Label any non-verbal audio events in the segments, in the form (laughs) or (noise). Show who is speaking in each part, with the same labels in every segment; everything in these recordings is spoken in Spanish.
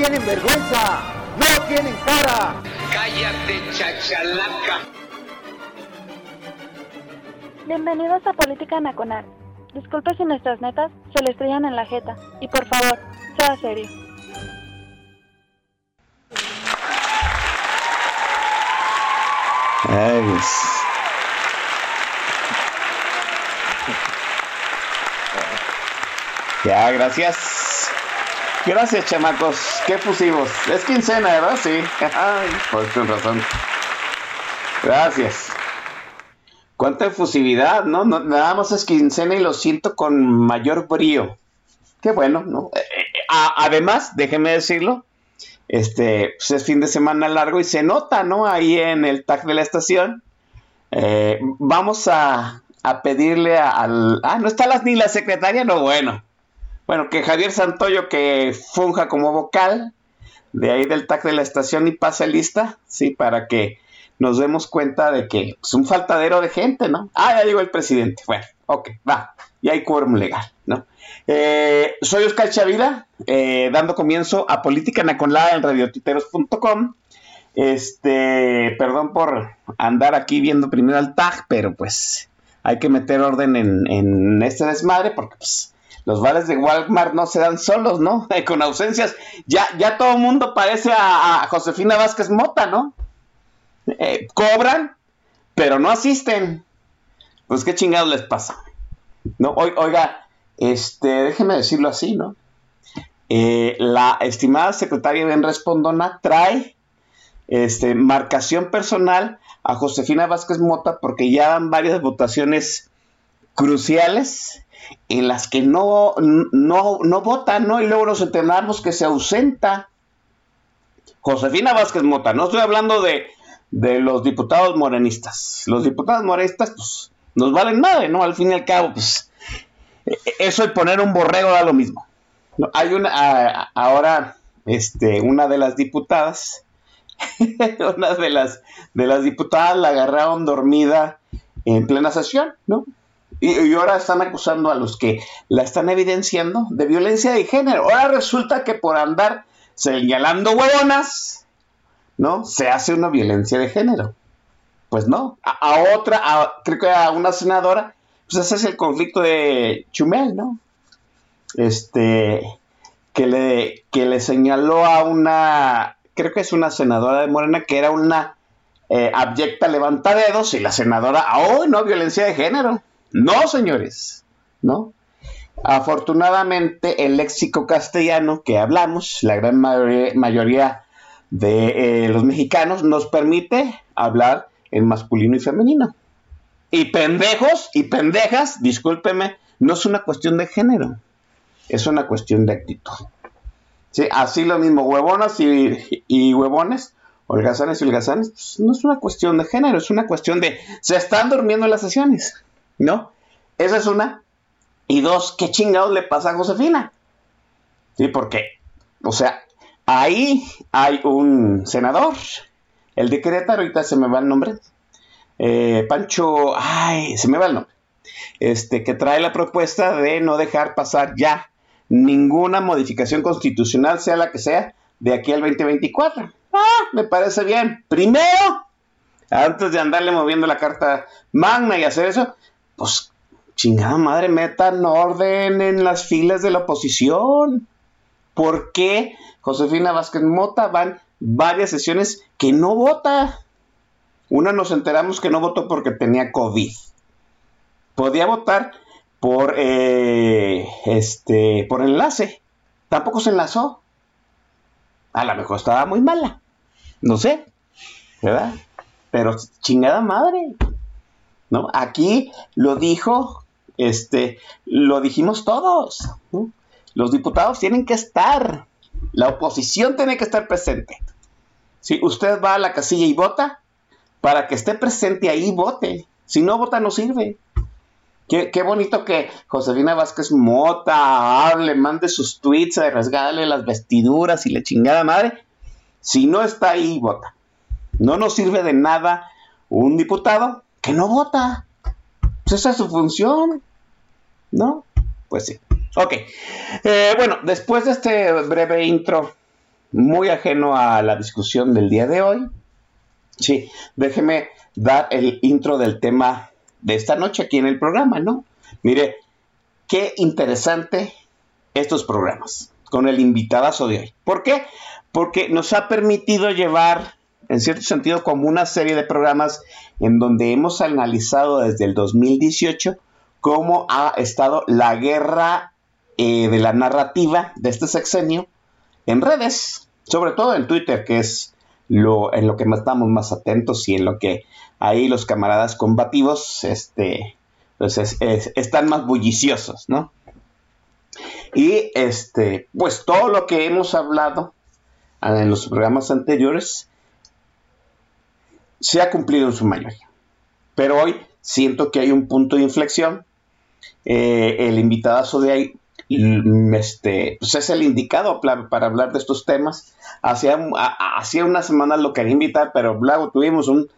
Speaker 1: Tienen vergüenza! ¡No tienen cara!
Speaker 2: Cállate, chachalaca.
Speaker 3: Bienvenidos a Política Nacional. Disculpe si nuestras netas se le estrellan en la jeta. Y por favor, sea serio.
Speaker 4: Ay. Ya, gracias. Gracias, chamacos. Qué fusivos. Es quincena, ¿verdad? Sí. Ay, (laughs) pues con razón. Gracias. Cuánta efusividad, ¿no? ¿no? Nada más es quincena y lo siento con mayor brío. Qué bueno, ¿no? Eh, eh, a- además, déjeme decirlo, este, pues es fin de semana largo y se nota, ¿no? Ahí en el tag de la estación. Eh, vamos a, a pedirle al... Ah, no está la, ni la secretaria, no, bueno. Bueno, que Javier Santoyo que funja como vocal de ahí del tag de la estación y pase lista, sí, para que nos demos cuenta de que es un faltadero de gente, ¿no? Ah, ya llegó el presidente. Bueno, ok, va. Y hay quórum legal, ¿no? Eh, soy Oscar Chavira, eh, dando comienzo a Política Naconlada en radiotiteros.com. Este, perdón por andar aquí viendo primero el tag, pero pues hay que meter orden en, en este desmadre porque pues los bares de Walmart no se dan solos, ¿no? (laughs) Con ausencias. Ya, ya todo el mundo parece a, Josefina Vázquez Mota, ¿no? Eh, cobran, pero no asisten. Pues qué chingados les pasa. No, Oi- oiga, este, déjeme decirlo así, ¿no? Eh, la estimada secretaria Ben Respondona trae este, marcación personal a Josefina Vázquez Mota porque ya dan varias votaciones cruciales en las que no, no, no votan, ¿no? Y luego nos enteramos que se ausenta. Josefina Vázquez Mota, no estoy hablando de, de los diputados morenistas. Los diputados morenistas, pues, nos valen madre, ¿no? Al fin y al cabo, pues, eso de poner un borrego da lo mismo. No, Hay una, a- ahora, este, una de las diputadas, (laughs) una de las, de las diputadas la agarraron dormida en plena sesión, ¿no? Y, ahora están acusando a los que la están evidenciando de violencia de género. Ahora resulta que por andar señalando huevonas, ¿no? Se hace una violencia de género. Pues no. A, otra, a- creo que a una senadora, pues ese es el conflicto de Chumel, ¿no? Este, que le, que le señaló a una, creo que es una senadora de Morena, que era una eh, abyecta levantadedos y la senadora, oh, no, violencia de género. No, señores, ¿no? Afortunadamente, el léxico castellano que hablamos, la gran mayoría, de eh, los mexicanos, nos permite hablar en masculino y femenino. Y pendejos y pendejas, discúlpeme, no es una cuestión de género, es una cuestión de actitud. Sí, así lo mismo, huevonas y, y huevones, holgazanes y holgazanes, pues, no es una cuestión de género, es una cuestión de se están durmiendo en las sesiones, ¿no? Esa es una. Y dos, ¿qué chingados le pasa a Josefina? Sí, porque, o sea, ahí hay un senador, el de ahorita se me va el nombre, eh, Pancho, ay, se me va el nombre, este, que trae la propuesta de no dejar pasar ya ninguna modificación constitucional, sea la que sea, de aquí al 2024. Ah, me parece bien. Primero, antes de andarle moviendo la carta magna y hacer eso, pues chingada madre, metan orden en las filas de la oposición. ¿Por qué Josefina Vázquez Mota van varias sesiones que no vota? Una nos enteramos que no votó porque tenía COVID. Podía votar por eh, este por enlace. Tampoco se enlazó. A lo mejor estaba muy mala. No sé. ¿Verdad? Pero chingada madre. ¿No? Aquí lo dijo, este, lo dijimos todos. Los diputados tienen que estar. La oposición tiene que estar presente. Si usted va a la casilla y vota, para que esté presente ahí, vote. Si no vota, no sirve. Qué, bonito que Josefina Vázquez Mota hable, mande sus tweets, rasgale las vestiduras y le chingada madre. Si no está ahí, vota. No nos sirve de nada un diputado que no vota. Pues esa es su función. ¿No? Pues sí. Ok. Eh, bueno, después de este breve intro, muy ajeno a la discusión del día de hoy, sí, déjeme dar el intro del tema de esta noche aquí en el programa, ¿no? Mire, qué interesante estos programas con el invitadazo de hoy. ¿Por qué? Porque nos ha permitido llevar, en cierto sentido, como una serie de programas en donde hemos analizado desde el 2018 cómo ha estado la guerra eh, de la narrativa de este sexenio en redes, sobre todo en Twitter, que es lo, en lo que estamos más atentos y en lo que ahí los camaradas combativos este, pues están más bulliciosos, ¿no? Y este, pues todo lo que hemos hablado en los programas anteriores se ha cumplido en su mayoría. Pero hoy siento que hay un punto de inflexión. Eh, el invitadazo de ahí mm, este, pues es el indicado para, hablar de estos temas. Hacía, hacía una semana lo quería invitar, pero luego tuvimos un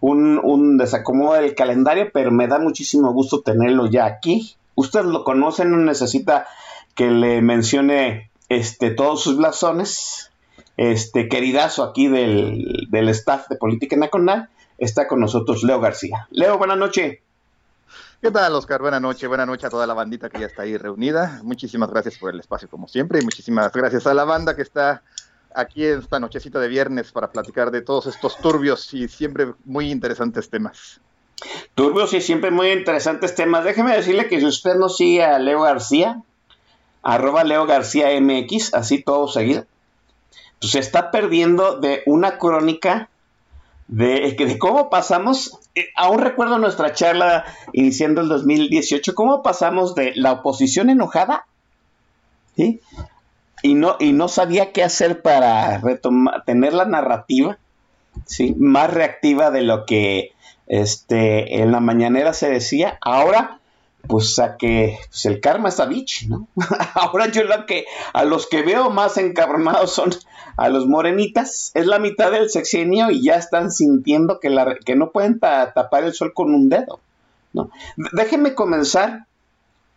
Speaker 4: un, desacomodo del calendario, pero me da muchísimo gusto tenerlo ya aquí. Usted lo conoce, no necesita que le mencione este, todos sus blasones. Este queridazo aquí del, staff de Política Nacional está con nosotros Leo García. Leo, buenas noches.
Speaker 5: ¿Qué tal, Oscar? Buenas noches, buenas noches a toda la bandita que ya está ahí reunida. Muchísimas gracias por el espacio, como siempre, y muchísimas gracias a la banda que está aquí esta nochecita de viernes para platicar de todos estos turbios y siempre muy interesantes temas.
Speaker 4: Turbios y siempre muy interesantes temas. Déjeme decirle que si usted no sigue a Leo García, arroba Leo García MX, así todo seguido, se está perdiendo de una crónica de, de cómo pasamos, eh, aún recuerdo nuestra charla iniciando el 2018, cómo pasamos de la oposición enojada y no, y no sabía qué hacer para retomar, tener la narrativa ¿sí? más reactiva de lo que este, en la mañanera se decía. Ahora, pues a que pues el karma está bitch, ¿no? (laughs) Ahora yo lo que a los que veo más encabronados son a los morenitas. Es la mitad del sexenio y ya están sintiendo que, la, que no pueden tapar el sol con un dedo. ¿no? Déjenme comenzar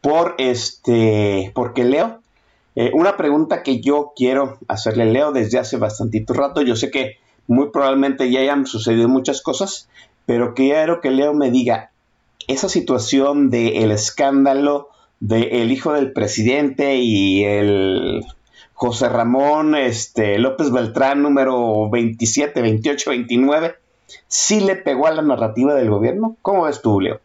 Speaker 4: por este, porque Leo eh, una pregunta que yo quiero hacerle Leo desde hace bastantito rato, yo sé que muy probablemente ya hayan sucedido muchas cosas, pero quiero que Leo me diga, esa situación del escándalo del hijo del presidente y el José Ramón este, López Beltrán número 27, 28, 29, ¿sí le pegó a la narrativa del gobierno? ¿Cómo ves tú, Leo?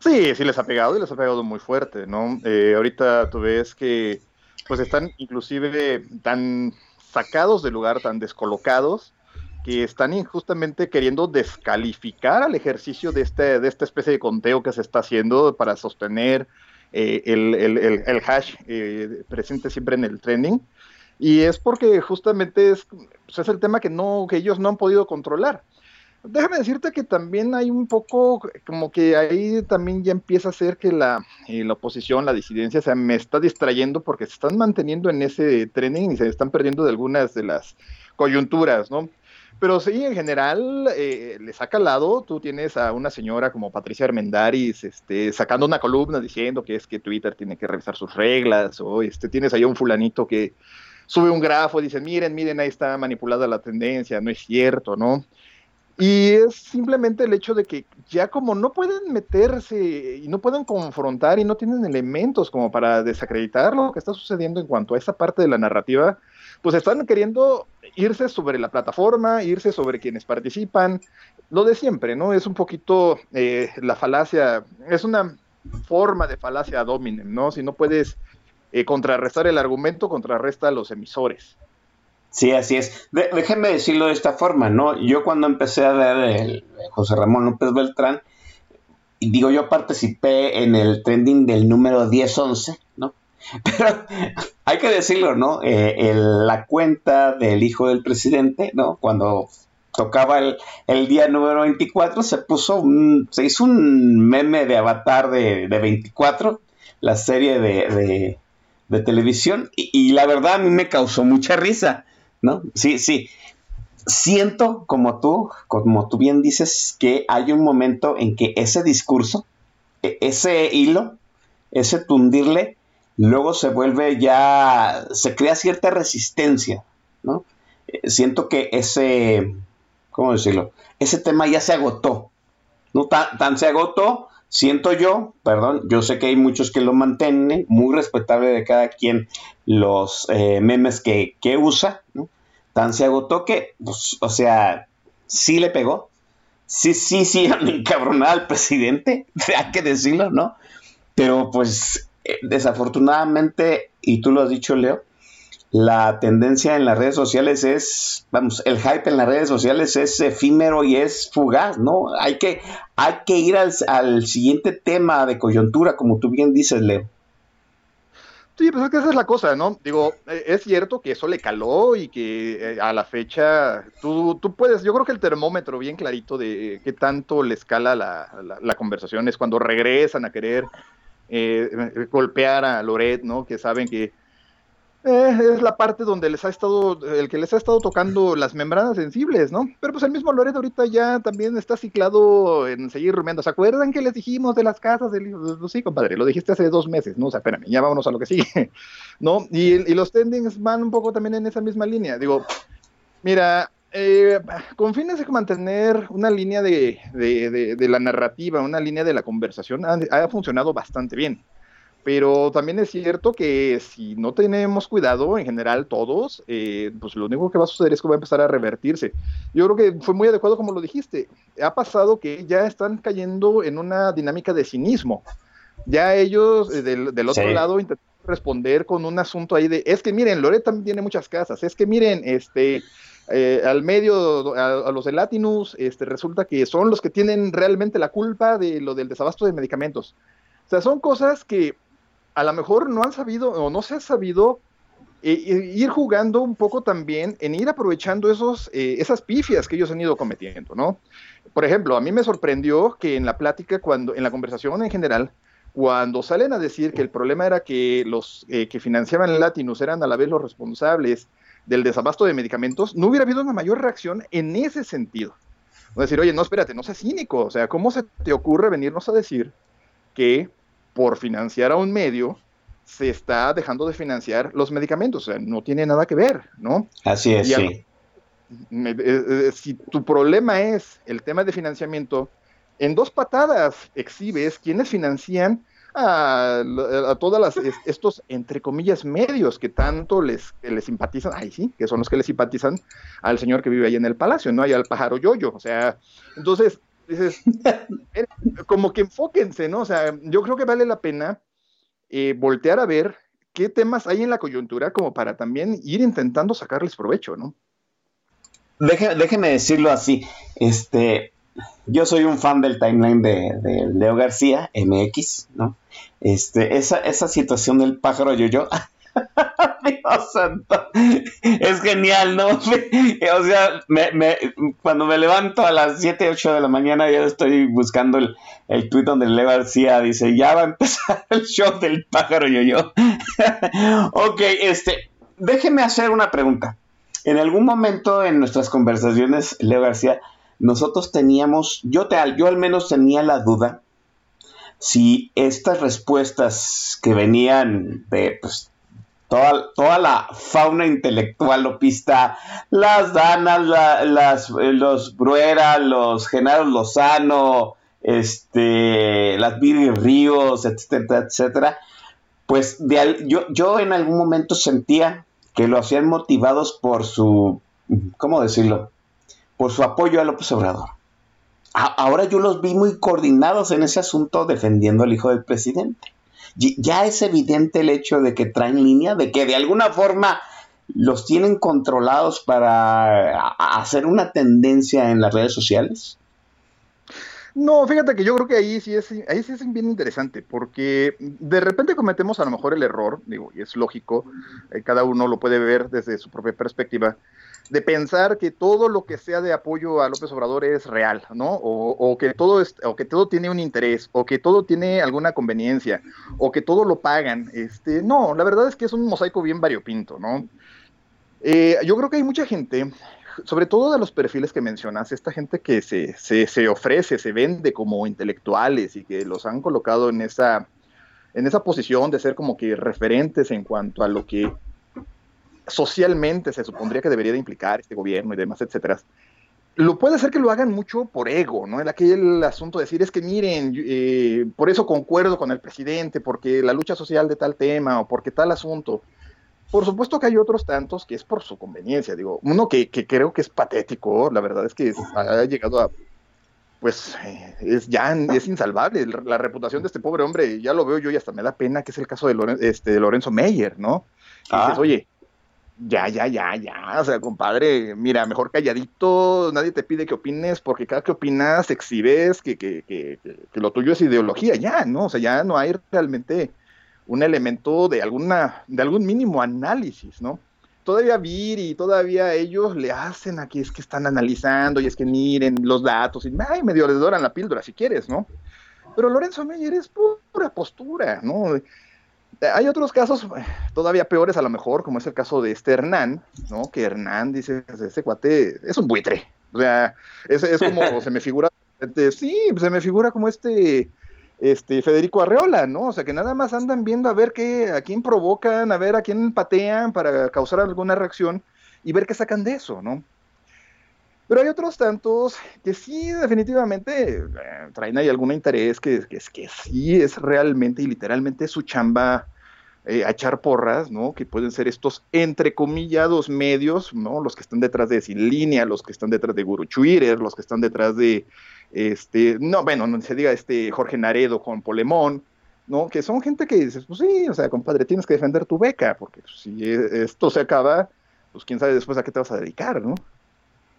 Speaker 5: Sí, sí les ha pegado y les ha pegado muy fuerte, ¿no? Eh, ahorita tú ves que pues están inclusive tan sacados del lugar, tan descolocados, que están injustamente queriendo descalificar al ejercicio de, este, de esta especie de conteo que se está haciendo para sostener eh, el, el, hash eh, presente siempre en el trending. Y es porque justamente es, pues es el tema que, no, que ellos no han podido controlar. Déjame decirte que también hay un poco, como que ahí también ya empieza a ser que la, eh, la oposición, la disidencia, se me está distrayendo porque se están manteniendo en ese trending y se están perdiendo de algunas de las coyunturas, ¿no? Pero sí, en general, eh, les ha calado. Tú tienes a una señora como Patricia Armendaris este, sacando una columna diciendo que es que Twitter tiene que revisar sus reglas, o este, tienes ahí un fulanito que sube un grafo y dice, miren, miren, ahí está manipulada la tendencia, no es cierto, ¿no? Y es simplemente el hecho de que ya como no pueden meterse y no pueden confrontar y no tienen elementos como para desacreditar lo que está sucediendo en cuanto a esa parte de la narrativa, pues están queriendo irse sobre la plataforma, irse sobre quienes participan, lo de siempre, ¿no? Es un poquito eh, la falacia, es una forma de falacia dominem, ¿no? Si no puedes eh, contrarrestar el argumento, contrarresta a los emisores.
Speaker 4: Sí, así es. déjenme decirlo de esta forma, ¿no? Yo cuando empecé a ver el José Ramón López Beltrán, digo, yo participé en el trending del número 10-11, ¿no? (laughs) Pero hay que decirlo, ¿no? Eh, la cuenta del hijo del presidente, ¿no? Cuando tocaba el, el, día número 24, se puso un, se hizo un meme de avatar de, de 24, la serie de, de, televisión, y, y, la verdad a mí me causó mucha risa, ¿no? Sí, sí. Siento, como tú, como tú bien dices, que hay un momento en que ese discurso, e, ese hilo, ese tundirle, luego se vuelve ya, se crea cierta resistencia, ¿no? Eh, siento que ese, ¿cómo decirlo? Ese tema ya se agotó, ¿no? Tan, se agotó, siento yo, perdón, yo sé que hay muchos que lo mantienen, muy respetable de cada quien los eh, memes que, que usa, ¿no? Tan se agotó que, pues, o sea, sí le pegó, sí, sí, sí, (laughs) encabronada al presidente, (laughs) hay que decirlo, ¿no? Pero pues eh, desafortunadamente, y tú lo has dicho, Leo, la tendencia en las redes sociales es, vamos, el hype en las redes sociales es efímero y es fugaz, ¿no? Hay que, hay que ir al, siguiente tema de coyuntura, como tú bien dices, Leo.
Speaker 5: Sí, pues es que esa es la cosa, ¿no? Digo, eh, es cierto que eso le caló y que eh, a la fecha tú, tú puedes, yo creo que el termómetro bien clarito de qué tanto le escala la, la conversación es cuando regresan a querer eh, golpear a Loret, ¿no? Que saben que eh, es la parte donde les ha estado, el que les ha estado tocando las membranas sensibles, ¿no? Pero pues el mismo Loret ahorita ya también está ciclado en seguir rumiando. ¿Se acuerdan que les dijimos de las casas del pues sí, compadre, lo dijiste hace dos meses, ¿no? O sea, espérame, ya vámonos a lo que sigue, (laughs) ¿no? Y, los tendings van un poco también en esa misma línea. Digo, mira, eh, con fines de mantener una línea de, la narrativa, una línea de la conversación, ha, funcionado bastante bien. Pero también es cierto que si no tenemos cuidado, en general todos, eh, pues lo único que va a suceder es que va a empezar a revertirse. Yo creo que fue muy adecuado como lo dijiste. Ha pasado que ya están cayendo en una dinámica de cinismo. Ya ellos eh, del, otro lado intentan responder con un asunto ahí de, es que miren, Loret también tiene muchas casas, es que miren, este, eh, al medio, a, los de Latinus, este, resulta que son los que tienen realmente la culpa de lo del desabasto de medicamentos. O sea, son cosas que a lo mejor no han sabido o no se ha sabido eh, ir jugando un poco también en ir aprovechando esos, eh, esas pifias que ellos han ido cometiendo, ¿no? Por ejemplo, a mí me sorprendió que en la plática, cuando, en la conversación en general, cuando salen a decir que el problema era que los que financiaban Latinus eran a la vez los responsables del desabasto de medicamentos, no hubiera habido una mayor reacción en ese sentido. Es decir, oye, no, espérate, no seas cínico. O sea, ¿cómo se te ocurre venirnos a decir que por financiar a un medio se está dejando de financiar los medicamentos? O sea, no tiene nada que ver, ¿no?
Speaker 4: Así es, sí. Eh,
Speaker 5: eh, si tu problema es el tema de financiamiento, en dos patadas exhibes quienes financian a, a todas las estos entre comillas medios que tanto les, les simpatizan, ay sí, que son los que le simpatizan al señor que vive ahí en el palacio, no hay al pájaro yoyo, o sea, entonces dices, como que enfóquense, ¿no? O sea, yo creo que vale la pena eh, voltear a ver qué temas hay en la coyuntura como para también ir intentando sacarles provecho, ¿no?
Speaker 4: déjeme decirlo así, este, yo soy un fan del timeline de, Leo García, MX, ¿no? Este, esa, esa situación del pájaro yo-yo, (laughs) Dios santo, es genial, ¿no? o sea, cuando me levanto a las 7, 8 de la mañana, ya estoy buscando el, el tweet donde Leo García dice, ya va a empezar (laughs) el show del pájaro yo-yo. (laughs) ok, este, déjeme hacer una pregunta. En algún momento en nuestras conversaciones, Leo García, nosotros teníamos, yo, te, yo al menos tenía la duda si estas respuestas que venían de pues, toda, toda la fauna intelectual lopista, las Danas, las, los Bruera, los Genaro Lozano, este, las Viri Ríos, etcétera, etcétera, pues yo, yo en algún momento sentía que lo hacían motivados por su, ¿cómo decirlo? por su apoyo a López Obrador. ahora yo los vi muy coordinados en ese asunto defendiendo al hijo del presidente. Ya es evidente el hecho de que traen línea, de que de alguna forma los tienen controlados para hacer una tendencia en las redes sociales.
Speaker 5: No, fíjate que yo creo que ahí sí es, ahí sí es bien interesante, porque de repente cometemos a lo mejor el error, digo, y es lógico, eh, cada uno lo puede ver desde su propia perspectiva, de pensar que todo lo que sea de apoyo a López Obrador es real, ¿no? O, que todo es, o que todo tiene un interés, o que todo tiene alguna conveniencia, o que todo lo pagan. Este, no, la verdad es que es un mosaico bien variopinto, ¿no? Eh, yo creo que hay mucha gente, sobre todo de los perfiles que mencionas, esta gente que se, se, se ofrece, se vende como intelectuales y que los han colocado en esa, en esa posición de ser como que referentes en cuanto a lo que socialmente se supondría que debería de implicar este gobierno y demás, etcétera. Lo puede ser que lo hagan mucho por ego, ¿no? El aquel asunto de decir es que miren, eh, por eso concuerdo con el presidente, porque la lucha social de tal tema o porque tal asunto. Por supuesto que hay otros tantos que es por su conveniencia, digo, uno que, creo que es patético, la verdad es que ha llegado a, pues eh, es ya es insalvable la reputación de este pobre hombre, ya lo veo yo y hasta me da pena que es el caso de, este, de Lorenzo Meyer, ¿no? Ah. dices, oye, ya, ya, ya, ya, o sea, compadre, mira, mejor calladito, nadie te pide que opines, porque cada que opinas exhibes que, que, que, que, lo tuyo es ideología, ya, ¿no? O sea, ya no hay realmente un elemento de alguna, de algún mínimo análisis, ¿no? Todavía Vir y todavía ellos le hacen aquí, es que están analizando y es que miren los datos y ay, medio les doran la píldora si quieres, ¿no? Pero Lorenzo Meyer es pura postura, ¿no? Hay otros casos eh, todavía peores a lo mejor, como es el caso de este Hernán, ¿no? Que Hernán dice, ese cuate es un buitre. O sea, es, es como (laughs) se me figura, sí, se me figura como este, este Federico Arreola, ¿no? O sea, que nada más andan viendo a ver qué, a quién provocan, a ver a quién patean para causar alguna reacción y ver qué sacan de eso, ¿no? Pero hay otros tantos que sí, definitivamente eh, traen ahí algún interés, que, que, que sí es realmente y literalmente su chamba eh, a echar porras, ¿no? Que pueden ser estos entrecomillados medios, ¿no? Los que están detrás de Sin Línea, los que están detrás de Guru Twitter, los que están detrás de, este, no, bueno, no se diga este Jorge Naredo con Polemón, ¿no? Que son gente que dices, pues sí, o sea, compadre, tienes que defender tu beca, porque si esto se acaba, pues quién sabe después a qué te vas a dedicar, ¿no?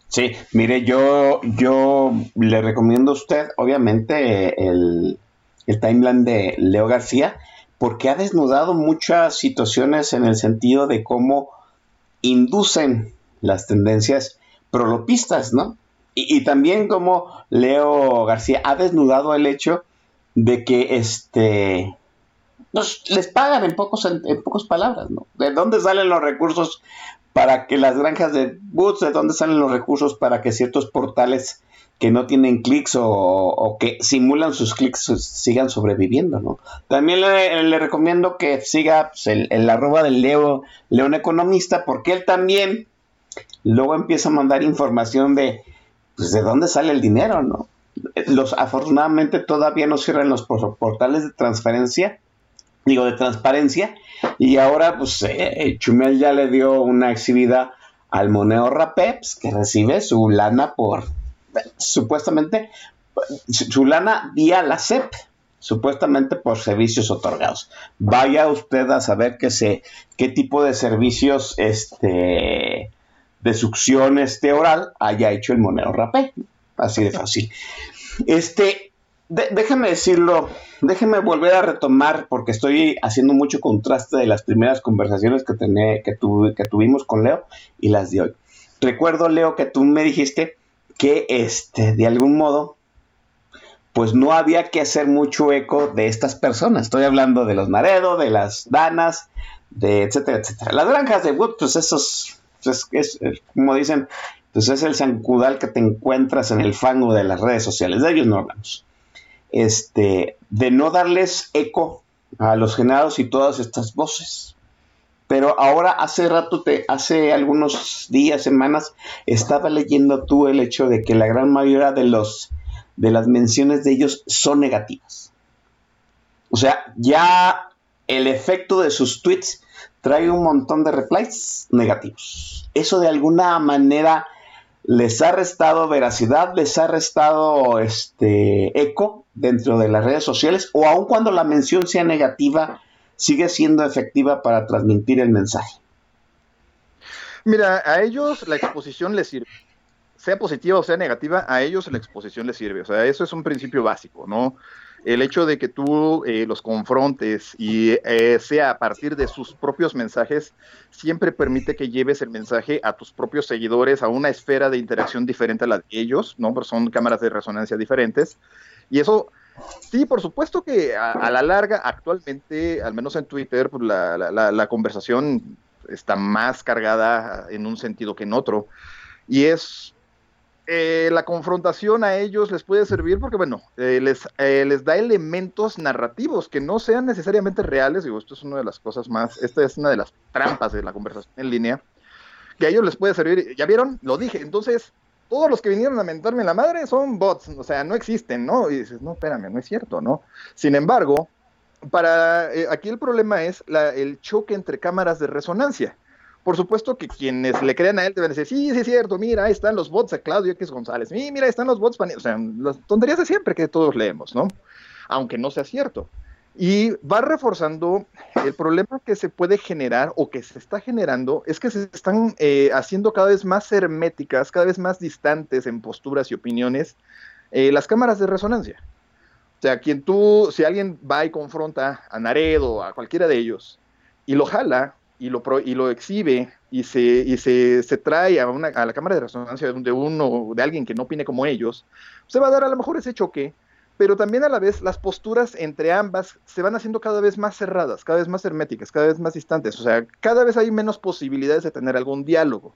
Speaker 4: Sí, mire, yo, yo le recomiendo a usted, obviamente, el, el timeline de Leo García, porque ha desnudado muchas situaciones en el sentido de cómo inducen las tendencias prolopistas, ¿no? Y, también como Leo García ha desnudado el hecho de que este les pagan en pocos en, pocas palabras, ¿no? ¿De dónde salen los recursos para que las granjas de boots, de dónde salen los recursos para que ciertos portales que no tienen clics o, que simulan sus clics sigan sobreviviendo, ¿no? También le, recomiendo que siga pues, el, arroba del Leo, León Economista, porque él también luego empieza a mandar información de, pues, de dónde sale el dinero, ¿no? Los, afortunadamente todavía no cierran los portales de transferencia, digo, de transparencia, y ahora, pues, eh, Chumel ya le dio una exhibida al Moneo Rapeps, que recibe su lana por supuestamente su lana vía la CEP, supuestamente por servicios otorgados. Vaya usted a saber qué se, qué tipo de servicios este, de succión este oral haya hecho el Monero Rapé. Así de fácil. Este, déjeme decirlo, déjeme volver a retomar, porque estoy haciendo mucho contraste de las primeras conversaciones que, que, que tuvimos con Leo y las de hoy. Recuerdo, Leo, que tú me dijiste que este, de algún modo, pues no había que hacer mucho eco de estas personas. Estoy hablando de los Naredo, de las Danas, de etcétera, etcétera. Las granjas de Wood, pues esos, pues es, como dicen, pues es el zancudal que te encuentras en el fango de las redes sociales. De ellos no hablamos. Este, de no darles eco a los generados y todas estas voces. Pero ahora hace rato, te, hace algunos días, semanas, estaba leyendo tú el hecho de que la gran mayoría de los de las menciones de ellos son negativas. O sea, ya el efecto de sus tweets trae un montón de replies negativos. Eso de alguna manera les ha restado veracidad, les ha restado este eco dentro de las redes sociales, o aun cuando la mención sea negativa, sigue siendo efectiva para transmitir el mensaje?
Speaker 5: Mira, a ellos la exposición les sirve. sea positiva o sea negativa, a ellos la exposición les sirve. O sea, eso es un principio básico, ¿no? El hecho de que tú eh, los confrontes y eh, sea a partir de sus propios mensajes, siempre permite que lleves el mensaje a tus propios seguidores a una esfera de interacción diferente a la de ellos, ¿no? Son cámaras de resonancia diferentes. Y eso Sí, por supuesto que a, la larga, actualmente, al menos en Twitter, pues la, conversación está más cargada en un sentido que en otro. Y es eh, la confrontación a ellos les puede servir porque, bueno, eh, les, eh, les da elementos narrativos que no sean necesariamente reales. Digo, esto es una de las cosas más, esta es una de las trampas de la conversación en línea, que a ellos les puede servir. ¿Ya vieron? Lo dije. Entonces, todos los que vinieron a mentarme la madre son bots, o sea, no existen, ¿no? Y dices, no, espérame, no es cierto, ¿no? Sin embargo, para eh, aquí el problema es el choque entre cámaras de resonancia. Por supuesto que quienes le crean a él deben decir, sí, sí es cierto, mira, ahí están los bots de Claudio X González, mira, ahí están los bots, o sea, las tonterías de siempre que todos leemos, ¿no? Aunque no sea cierto. Y va reforzando el problema que se puede generar o que se está generando es que se están eh, haciendo cada vez más herméticas, cada vez más distantes en posturas y opiniones eh, las cámaras de resonancia. O sea, quien tú, si alguien va y confronta a Naredo, a cualquiera de ellos, y lo jala y lo, y lo exhibe y se, y se, se trae a, una, a la cámara de resonancia de uno, de alguien que no opine como ellos, se va a dar a lo mejor ese choque pero también a la vez las posturas entre ambas se van haciendo cada vez más cerradas, cada vez más herméticas, cada vez más distantes, o sea, cada vez hay menos posibilidades de tener algún diálogo.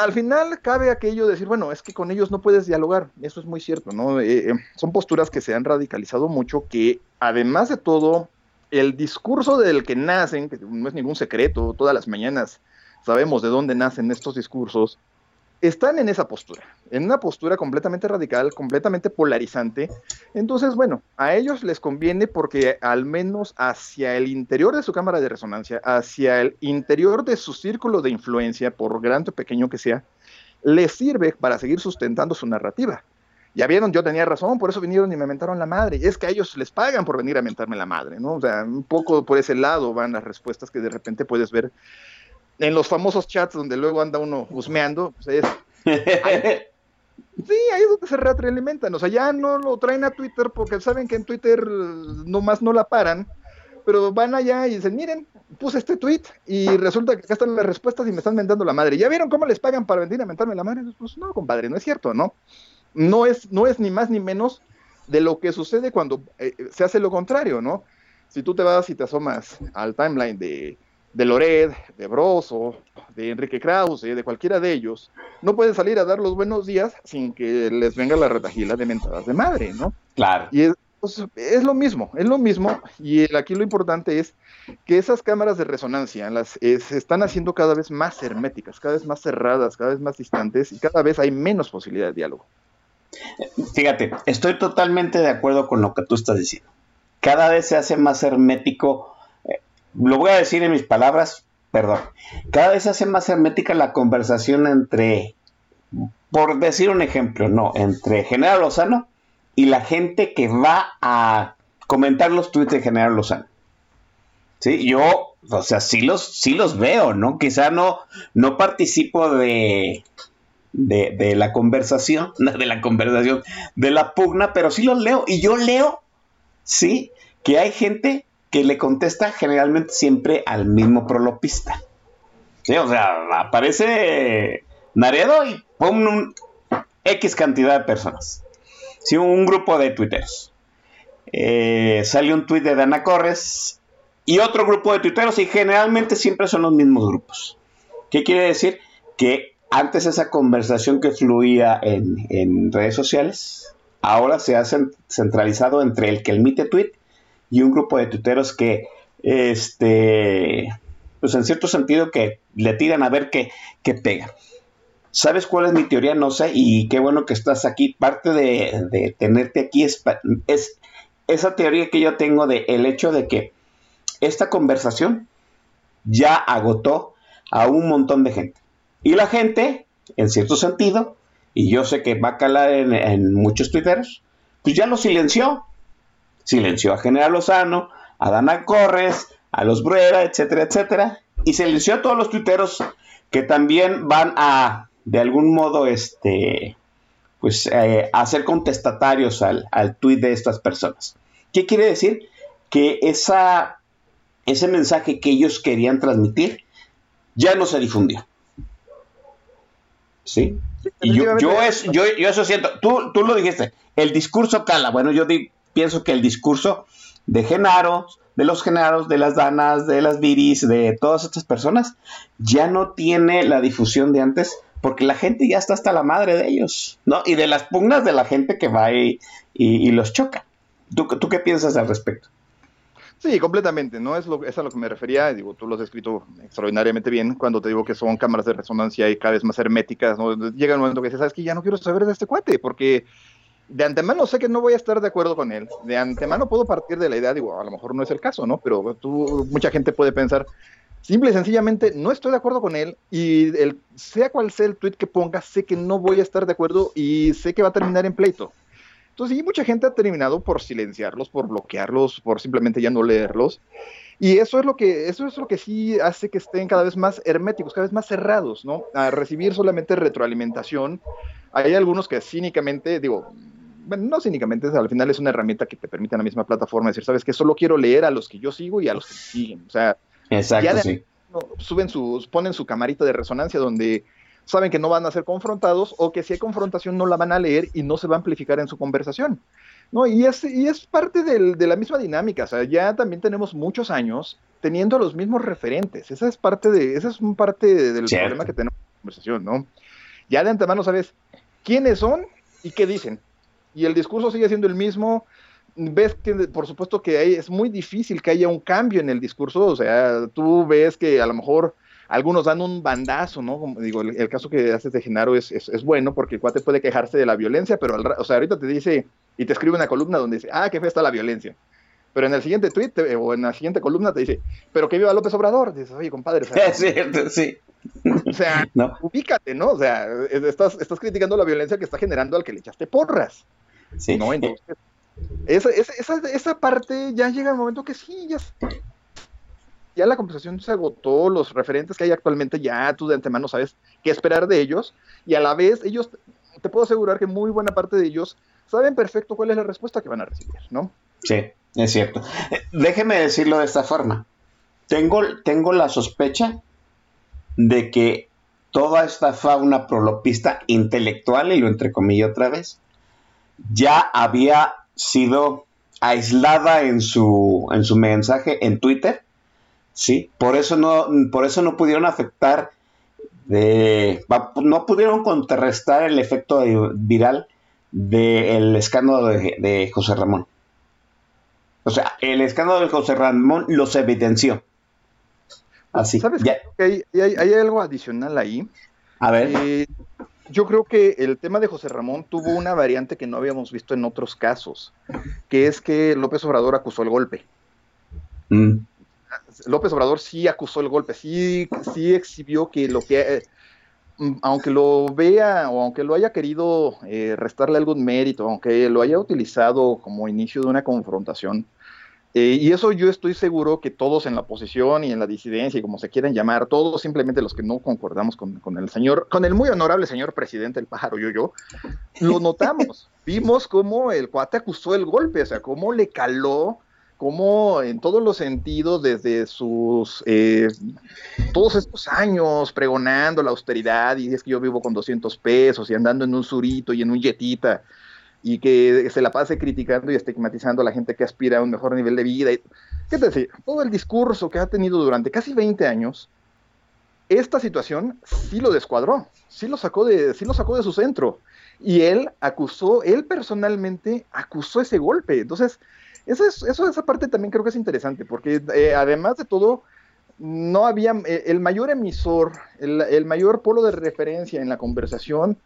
Speaker 5: Al final cabe aquello de decir, bueno, es que con ellos no puedes dialogar, eso es muy cierto, ¿no? Eh, eh, son posturas que se han radicalizado mucho, que además de todo, el discurso del que nacen, que no es ningún secreto, todas las mañanas sabemos de dónde nacen estos discursos, están en esa postura, en una postura completamente radical, completamente polarizante. Entonces, bueno, a ellos les conviene porque al menos hacia el interior de su cámara de resonancia, hacia el interior de su círculo de influencia, por grande o pequeño que sea, les sirve para seguir sustentando su narrativa. Ya vieron, yo tenía razón, por eso vinieron y me mentaron la madre. Es que a ellos les pagan por venir a mentarme la madre, ¿no? O sea, un poco por ese lado van las respuestas que de repente puedes ver en los famosos chats donde luego anda uno husmeando, pues es... (laughs) sí, ahí es donde se retroalimentan. O sea, ya no lo traen a Twitter porque saben que en Twitter nomás no la paran, pero van allá y dicen, miren, puse este tweet y resulta que acá están las respuestas y me están mentando la madre. ¿Ya vieron cómo les pagan para venir a mentarme la madre? Pues no, compadre, no es cierto, ¿no? No es, no es ni más ni menos de lo que sucede cuando eh, se hace lo contrario, ¿no? Si tú te vas y te asomas al timeline de de Lored, de Broso, de Enrique Krause, de cualquiera de ellos, no pueden salir a dar los buenos días sin que les venga la retajila de mentadas de madre, ¿no?
Speaker 4: Claro.
Speaker 5: Y es, pues, es lo mismo, es lo mismo, y aquí lo importante es que esas cámaras de resonancia las, eh, se están haciendo cada vez más herméticas, cada vez más cerradas, cada vez más distantes, y cada vez hay menos posibilidad de diálogo.
Speaker 4: Fíjate, estoy totalmente de acuerdo con lo que tú estás diciendo. Cada vez se hace más hermético lo voy a decir en mis palabras, perdón, cada vez se hace más hermética la conversación entre, por decir un ejemplo, no, entre General Lozano y la gente que va a comentar los tweets de General Lozano. Sí, yo, o sea, sí los, sí los veo, ¿no? Quizá no, no participo de, de, de, la conversación, (laughs) de la conversación, de la pugna, pero sí los leo. Y yo leo, sí, que hay gente que le contesta generalmente siempre al mismo prolopista. O sea, aparece Naredo y pone X cantidad de personas. Sí, un grupo de twitteros. Eh, sale un tweet de Dana Corres y otro grupo de twitteros y generalmente siempre son los mismos grupos. ¿Qué quiere decir? Que antes esa conversación que fluía en, redes sociales, ahora se ha centralizado entre el que emite tweet y un grupo de tuiteros que, este, pues en cierto sentido que le tiran a ver qué, qué pega. ¿Sabes cuál es mi teoría? No sé, y qué bueno que estás aquí. Parte de, tenerte aquí es, es, esa teoría que yo tengo de el hecho de que esta conversación ya agotó a un montón de gente. Y la gente, en cierto sentido, y yo sé que va a calar en, en muchos tuiteros, pues ya lo silenció silenció a General Lozano, a Dana Corres, a los Bruera, etcétera, etcétera, y silenció a todos los tuiteros que también van a de algún modo, este, pues, eh, hacer contestatarios al, al tuit de estas personas. ¿Qué quiere decir? Que esa, ese mensaje que ellos querían transmitir ya no se difundió. ¿Sí? Y yo, yo, es, yo, yo, eso siento, tú, tú lo dijiste, el discurso cala. Bueno, yo pienso que el discurso de Genaro, de los Genaros, de las Danas, de las Viris, de todas estas personas, ya no tiene la difusión de antes porque la gente ya está hasta la madre de ellos, ¿no? Y de las pugnas de la gente que va y, los choca. ¿Tú, ¿Tú qué piensas al respecto?
Speaker 5: Sí, completamente, ¿no? Es, lo, es a lo que me refería, digo, tú lo has escrito extraordinariamente bien cuando te digo que son cámaras de resonancia y cada vez más herméticas, ¿no? Llega el momento que dices, ¿sabes que Ya no quiero saber de este cuate, porque de antemano sé que no voy a estar de acuerdo con él. De antemano puedo partir de la idea, digo, a lo mejor no es el caso, ¿no? Pero tú, mucha gente puede pensar, simple y sencillamente, no estoy de acuerdo con él y el, sea cual sea el tweet que ponga, sé que no voy a estar de acuerdo y sé que va a terminar en pleito. Entonces, sí, mucha gente ha terminado por silenciarlos, por bloquearlos, por simplemente ya no leerlos. Y eso es lo que, eso es lo que sí hace que estén cada vez más herméticos, cada vez más cerrados, ¿no? A recibir solamente retroalimentación. Hay algunos que cínicamente, digo, bueno, no cínicamente, al final es una herramienta que te permite a la misma plataforma decir, sabes que solo quiero leer a los que yo sigo y a los que me siguen. O sea,
Speaker 4: Exacto, sí.
Speaker 5: suben sus, ponen su camarita de resonancia donde saben que no van a ser confrontados o que si hay confrontación no la van a leer y no se va a amplificar en su conversación. ¿No? Y, es, y es parte del, de la misma dinámica, o sea, ya también tenemos muchos años teniendo los mismos referentes, esa es parte, de, esa es parte del problema que tenemos en la conversación, ¿no? Ya de antemano sabes quiénes son y qué dicen, y el discurso sigue siendo el mismo, ves que por supuesto que hay, es muy difícil que haya un cambio en el discurso, o sea, tú ves que a lo mejor algunos dan un bandazo, ¿no? Como digo, el, caso que haces de Genaro es, es, bueno porque el cuate puede quejarse de la violencia, pero o sea, ahorita te dice y te escribe una columna donde dice, ah, qué fea está la violencia. Pero en el siguiente tweet o en la siguiente columna te dice, pero que viva López Obrador. Dices, oye, compadre. O
Speaker 4: es (laughs) cierto, sí.
Speaker 5: O sea, (laughs) no. ubícate, ¿no? O sea, estás, estás criticando la violencia que está generando al que le echaste porras. Sí. ¿No? Entonces, esa, esa, esa, parte ya llega el momento que sí, ya ya la conversación se agotó, los referentes que hay actualmente ya tú de antemano sabes qué esperar de ellos y a la vez ellos, te puedo asegurar que muy buena parte de ellos saben perfecto cuál es la respuesta que van a recibir, ¿no?
Speaker 4: Sí, es cierto. Eh, déjeme decirlo de esta forma. Tengo, tengo la sospecha de que toda esta fauna prolopista intelectual, y lo entrecomillo otra vez, ya había sido aislada en su, en su mensaje en Twitter ¿sí? Por eso no, por eso no pudieron afectar, de, no pudieron contrarrestar el efecto viral del escándalo de, José Ramón. O sea, el escándalo de José Ramón los evidenció.
Speaker 5: Así. ¿Sabes ya. hay, hay, algo adicional ahí?
Speaker 4: A ver.
Speaker 5: Eh, yo creo que el tema de José Ramón tuvo una variante que no habíamos visto en otros casos, que es que López Obrador acusó el golpe. Mm. López Obrador sí acusó el golpe, sí, sí exhibió que lo que, eh, aunque lo vea o aunque lo haya querido eh, restarle algún mérito, aunque lo haya utilizado como inicio de una confrontación, eh, y eso yo estoy seguro que todos en la oposición y en la disidencia y como se quieran llamar, todos simplemente los que no concordamos con, con el señor, con el muy honorable señor presidente, el pájaro yo yo, lo (laughs) notamos. Vimos cómo el cuate acusó el golpe, o sea, cómo le caló cómo en todos los sentidos, desde sus eh, todos estos años pregonando la austeridad, y es que yo vivo con 200 pesos y andando en un surito y en un yetita, y que se la pase criticando y estigmatizando a la gente que aspira a un mejor nivel de vida. ¿Qué te decía? Todo el discurso que ha tenido durante casi 20 años, esta situación sí lo descuadró, sí lo sacó de, sí lo sacó de su centro. Y él acusó, él personalmente acusó ese golpe. Entonces, eso es, eso, esa parte también creo que es interesante, porque eh, además de todo, no había eh, el mayor emisor, el, mayor polo de referencia en la conversación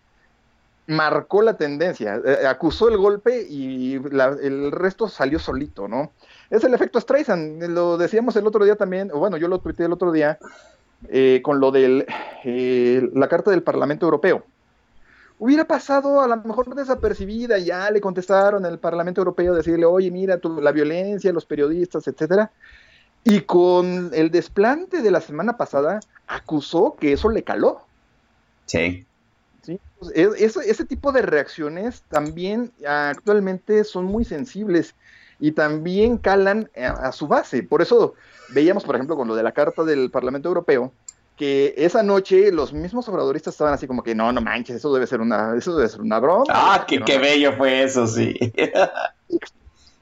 Speaker 5: marcó la tendencia, eh, acusó el golpe y el resto salió solito, ¿no? Es el efecto Streisand, lo decíamos el otro día también, o bueno, yo lo tuiteé el otro día, con lo de la Carta del Parlamento Europeo hubiera pasado a lo mejor desapercibida, ya le contestaron el Parlamento Europeo decirle, oye, mira, la violencia, los periodistas, etcétera. Y con el desplante de la semana pasada, acusó que eso le caló.
Speaker 4: Sí.
Speaker 5: Sí, pues, ese, tipo de reacciones también actualmente son muy sensibles y también calan a, su base. Por eso veíamos, por ejemplo, con lo de la Carta del Parlamento Europeo, que esa noche los mismos obradoristas estaban así como que no, no manches, eso debe ser una, eso debe ser una broma.
Speaker 4: Ah, qué, qué bello fue eso, sí.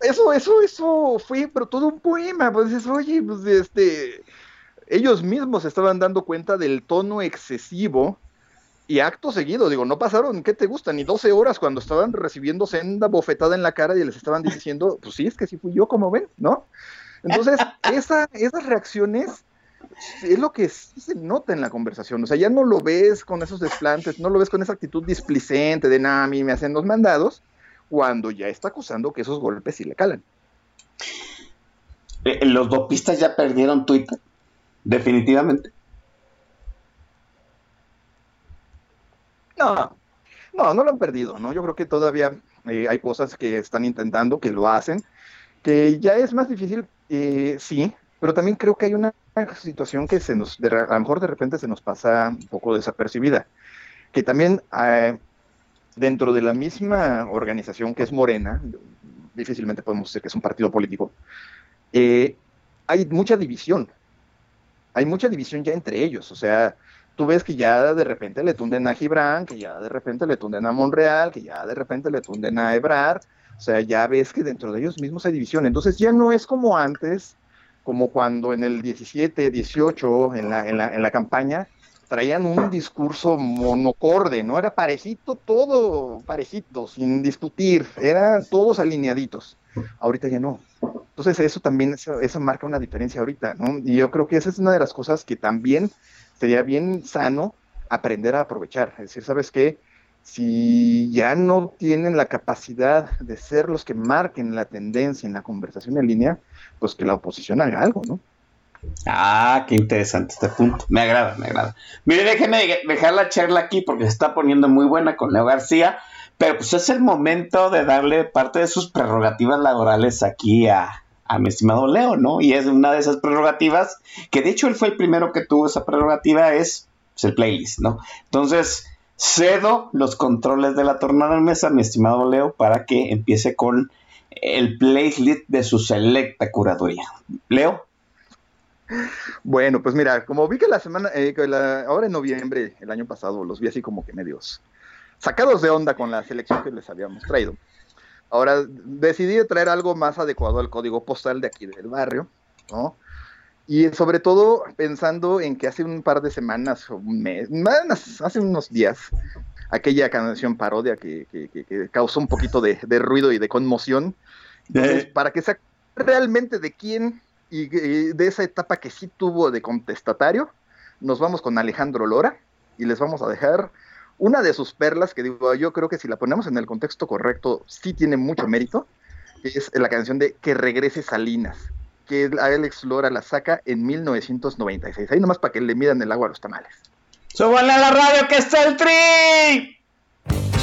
Speaker 5: Eso, eso, eso fue, pero todo un poema, pues oye, pues este, ellos mismos estaban dando cuenta del tono excesivo y acto seguido, digo, no pasaron, ¿qué te gusta? Ni 12 horas cuando estaban recibiendo senda bofetada en la cara y les estaban diciendo, pues sí, es que sí fui yo, como ven, ¿no? Entonces, (laughs) esa, esas reacciones es lo que se nota en la conversación, o sea, ya no lo ves con esos desplantes, no lo ves con esa actitud displicente de, nada, a mí me hacen los mandados, cuando ya está acusando que esos golpes sí le calan.
Speaker 4: Eh, los dopistas ya perdieron Twitter, definitivamente.
Speaker 5: No, no, no lo han perdido, ¿no? Yo creo que todavía eh, hay cosas que están intentando, que lo hacen, que ya es más difícil, eh, sí, pero también creo que hay una situación que se nos, a lo mejor de repente se nos pasa un poco desapercibida, que también eh, dentro de la misma organización que es Morena, difícilmente podemos decir que es un partido político, hay mucha división, hay mucha división ya entre ellos, o sea, tú ves que ya de repente le tunden a Gibran, que ya de repente le tunden a Monreal, que ya de repente le tunden a Ebrard, o sea, ya ves que dentro de ellos mismos hay división. Entonces ya no es como antes, como cuando en el 17, 18, en la, en la, en la campaña, traían un (laughs) discurso monocorde, ¿no? Era parejito, todo parejito, sin discutir, eran todos alineaditos. Ahorita ya no. Entonces eso también, eso, eso marca una diferencia ahorita, ¿no? Y yo creo que esa es una de las cosas que también sería bien sano aprender a aprovechar. Es decir, ¿sabes qué? Si ya no tienen la capacidad de ser los que marquen la tendencia en la conversación en línea, pues que la oposición haga algo, ¿no?
Speaker 4: Ah, qué interesante este punto. Me agrada, me agrada. Mire, déjeme dejar la charla aquí porque se está poniendo muy buena con Leo García, pero pues es el momento de darle parte de sus prerrogativas laborales aquí a, a mi estimado Leo, ¿no? Y es una de esas prerrogativas, que de hecho él fue el primero que tuvo esa prerrogativa, es pues, el playlist, ¿no? Entonces, cedo los controles de la tornada mesa, mi estimado Leo, para que empiece con el playlist de su selecta curaduría. Leo.
Speaker 5: Bueno, pues mira, como vi que la semana, eh, ahora en noviembre, el año pasado, los vi así como que medios sacados de onda con la selección que les habíamos traído. Ahora decidí traer algo más adecuado al código postal de aquí del barrio, ¿no? Y sobre todo pensando en que hace un par de semanas, o un mes, hace unos días, aquella canción parodia que, causó un poquito de, ruido y de conmoción, eh. para que sea realmente de quién y de esa etapa que sí tuvo de contestatario, nos vamos con Alejandro Lora y les vamos a dejar una de sus perlas, que digo, yo creo que si la ponemos en el contexto correcto, sí tiene mucho mérito, es la canción de Que regrese Salinas, que Alex Lora la saca en 1996. Ahí nomás para que le midan el agua a los tamales.
Speaker 4: ¡Súbanle a la radio que está el tri!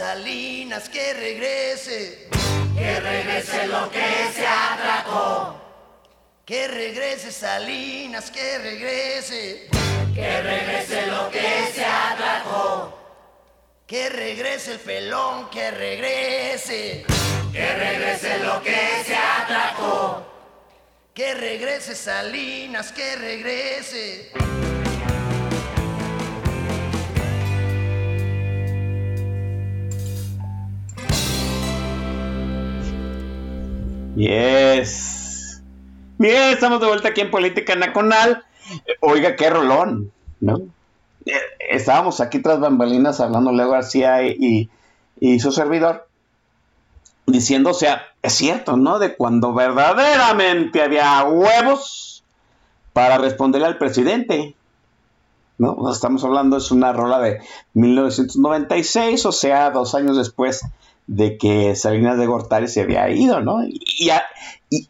Speaker 6: Salinas, que regrese. Que regrese lo que se atracó. Que regrese Salinas, que regrese. Que regrese lo que se atracó. Que regrese el pelón, que regrese. Que regrese lo que se atracó. Que regrese Salinas, que regrese.
Speaker 4: Yes. Bien, estamos de vuelta aquí en Política Nacional. Oiga, qué rolón, ¿no? Eh, Estábamos aquí tras bambalinas hablando Leo García y, y su servidor, diciendo, o sea, es cierto, ¿no? De cuando verdaderamente había huevos para responderle al presidente. ¿No? Estamos hablando, es una rola de 1996, o sea, dos años después de que Salinas de Gortari se había ido, ¿no? Y,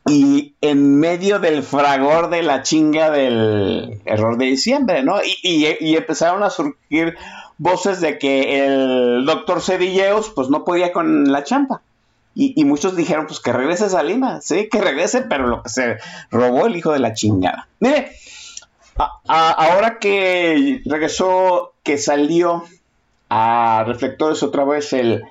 Speaker 4: y- en medio del fragor de la chinga del error de diciembre, ¿no? Y, empezaron a surgir voces de que el doctor Cedilleus, pues no podía con la champa. Y, muchos dijeron, pues que regrese Salinas, sí, que regrese, pero lo que se robó el hijo de la chingada. Mire, ahora que regresó, que salió a reflectores otra vez el,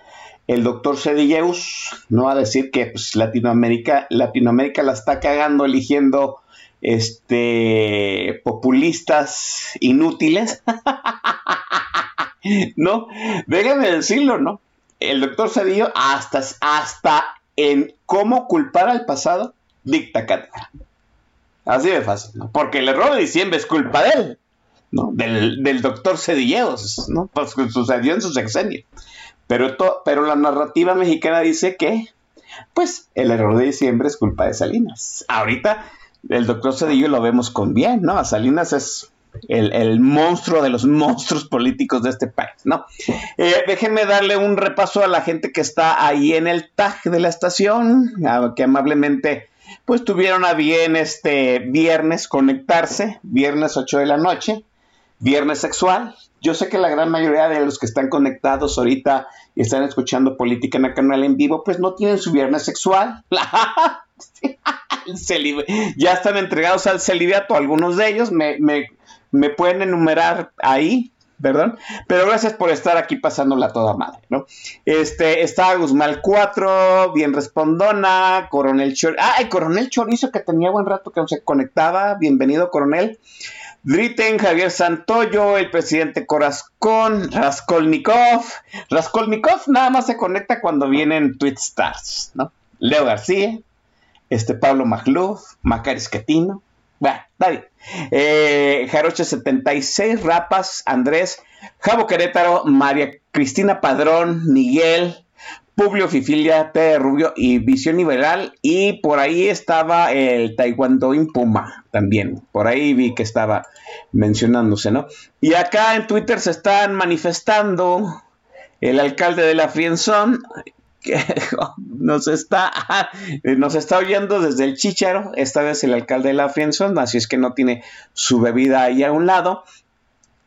Speaker 4: el doctor Cedilleus, no va a decir que pues, Latinoamérica, Latinoamérica la está cagando eligiendo este populistas inútiles. (laughs) no, déjenme decirlo, ¿no? El doctor Cedillo hasta, hasta en cómo culpar al pasado dicta cátedra. Así de fácil, ¿no? Porque el error de diciembre es culpa de él, ¿no? Del, del doctor Cedilleos, ¿no? Pues sucedió en su sexenio. Pero, to- pero la narrativa mexicana dice que, pues, el error de diciembre es culpa de Salinas. Ahorita el doctor Cedillo lo vemos con bien, ¿no? A Salinas es el, el monstruo de los monstruos políticos de este país, ¿no? Eh, déjenme darle un repaso a la gente que está ahí en el tag de la estación, que amablemente pues tuvieron a bien este viernes conectarse, viernes 8 de la noche, viernes sexual. Yo sé que la gran mayoría de los que están conectados ahorita y están escuchando Política en el canal en vivo, pues no tienen su viernes sexual. (laughs) Ya están entregados al celibato algunos de ellos, me, me- me pueden enumerar ahí, perdón, pero gracias por estar aquí pasándola toda madre, ¿no? Este, está Guzmán 4, bien respondona, Coronel Chorizo, ah, el Coronel Chorizo que tenía buen rato que no se conectaba, bienvenido Coronel. Dritten, Javier Santoyo, el presidente Corazcón, Raskolnikov. Raskolnikov nada más se conecta cuando vienen Tweet Stars, ¿no? Leo García, este Pablo Magluf, Macari Esquetino. Bueno, bien. Eh, Jaroche 76, Rapas, Andrés, Javo Querétaro, María Cristina Padrón, Miguel, Publio Fifilia, T. Rubio y Visión Liberal. Y por ahí estaba el Taekwondoin Puma también. Por ahí vi que estaba mencionándose, ¿no? Y acá en Twitter se están manifestando el alcalde de la Frienzón, que (laughs) nos está, (laughs) nos está oyendo desde el Chicharo, esta vez el alcalde de la Frienzón, así es que no tiene su bebida ahí a un lado.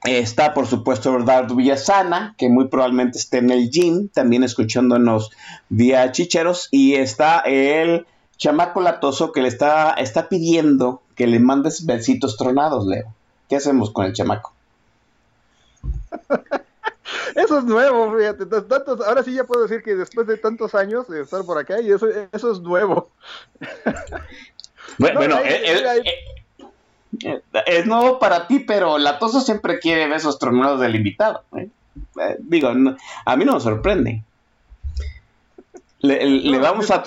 Speaker 4: Está, por supuesto, Eduardo Villasana, que muy probablemente esté en el gym, también escuchándonos vía chicheros. Y está el chamaco latoso que le está, está pidiendo que le mandes besitos tronados, Leo. ¿Qué hacemos con el chamaco? (laughs)
Speaker 5: Eso es nuevo, fíjate. Tantos, ahora sí ya puedo decir que después de tantos años de estar por acá, y eso, eso es nuevo.
Speaker 4: Bueno, (laughs)
Speaker 5: No,
Speaker 4: eh, eh, es nuevo para ti, pero Latoso siempre quiere besos tronados del invitado. ¿eh? Eh, digo, no- a mí no me sorprende. Le, le
Speaker 5: No,
Speaker 4: vamos
Speaker 5: a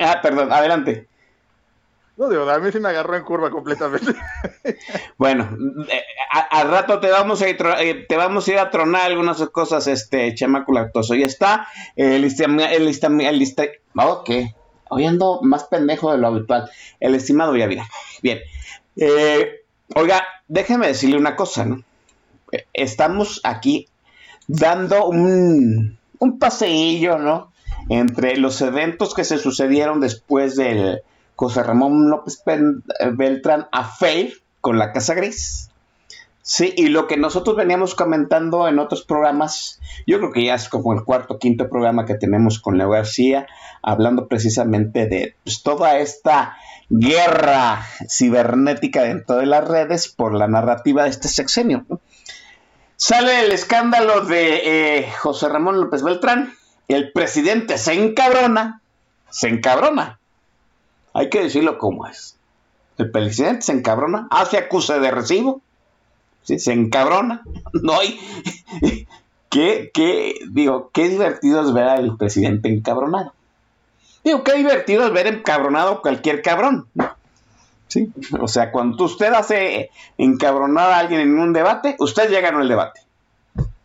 Speaker 4: Ah, perdón, adelante.
Speaker 5: No, digo, a mí sí me agarró en curva completamente. (laughs)
Speaker 4: Bueno, eh, al rato te vamos a ir, te vamos a ir a tronar algunas cosas, este chamaco lactoso. Y está el el el lista- ok, hoy ando más pendejo de lo habitual. El estimado ya bien. Eh, oiga, déjeme decirle una cosa, ¿no? Eh, Estamos aquí dando un, un paseillo, ¿no? Entre los eventos que se sucedieron después del José Ramón López Beltrán Affair con la Casa Gris. Sí, y lo que nosotros veníamos comentando en otros programas, yo creo que ya es como el cuarto, quinto programa que tenemos con Leo García, hablando precisamente de pues, toda esta guerra cibernética dentro de las redes por la narrativa de este sexenio. Sale el escándalo de eh, José Ramón López Beltrán, el presidente se encabrona, se encabrona, hay que decirlo como es. El presidente se encabrona, hace acuse de recibo, se encabrona. (laughs) No hay. qué, qué, digo, qué divertido es ver al presidente encabronado. Digo, qué divertido es ver encabronado cualquier cabrón. ¿Sí? O sea, cuando usted hace encabronar a alguien en un debate, usted ya ganó el debate.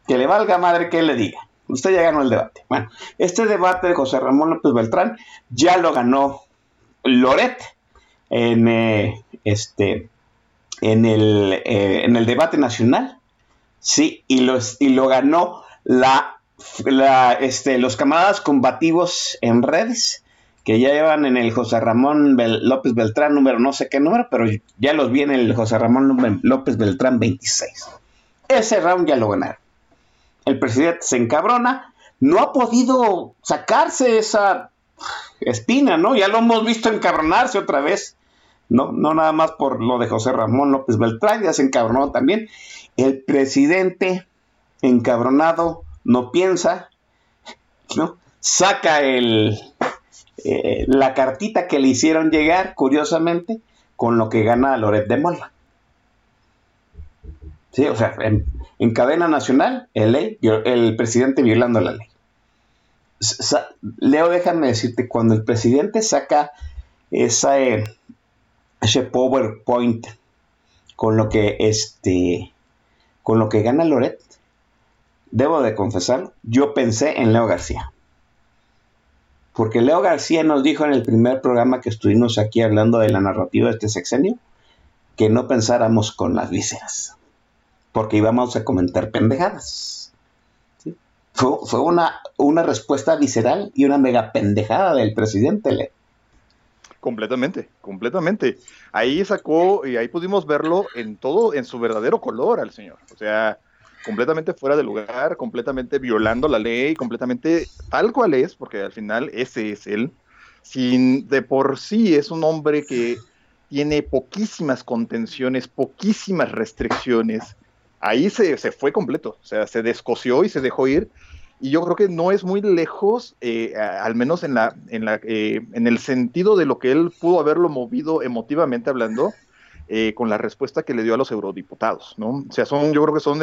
Speaker 4: Que le valga madre que le diga. Usted ya ganó el debate. Bueno, este debate de José Ramón López Beltrán ya lo ganó Loret en eh, este en el, eh, en el debate nacional, sí, y, los, y lo ganó la, este, los camaradas combativos en redes, que ya llevan en el José Ramón López Beltrán número no sé qué número, pero ya los vi en el José Ramón López Beltrán 26. Ese round ya lo ganaron. El presidente se encabrona, no ha podido sacarse esa espina, ¿no? Ya lo hemos visto encabronarse otra vez no, no nada más por lo de José Ramón López Beltrán, ya se encabronó también. El presidente encabronado no piensa, ¿no? Saca el, eh, la cartita que le hicieron llegar, curiosamente, con lo que gana Loret de Mola. Sí, o sea, en, cadena nacional, el, ley, el presidente violando la ley. Leo, déjame decirte, cuando el presidente saca esa, eh, ese PowerPoint con lo que este con lo que gana Loret, debo de confesar, yo pensé en Leo García. Porque Leo García nos dijo en el primer programa que estuvimos aquí hablando de la narrativa de este sexenio, que no pensáramos con las vísceras, porque íbamos a comentar pendejadas. Fue, una, una respuesta visceral y una mega pendejada del presidente Leo.
Speaker 5: Completamente, completamente. Ahí sacó y ahí pudimos verlo en todo, en su verdadero color al señor. O sea, completamente fuera de lugar, completamente violando la ley, completamente tal cual es, porque al final ese es él. Sin de por sí es un hombre que tiene poquísimas contenciones, poquísimas restricciones. Ahí se, se fue completo, o sea, se descoció y se dejó ir y yo creo que no es muy lejos, eh, al menos en, la, en, la, eh, en el sentido de lo que él pudo haberlo movido emotivamente hablando, eh, con la respuesta que le dio a los eurodiputados, ¿no? O sea, son, yo creo que son,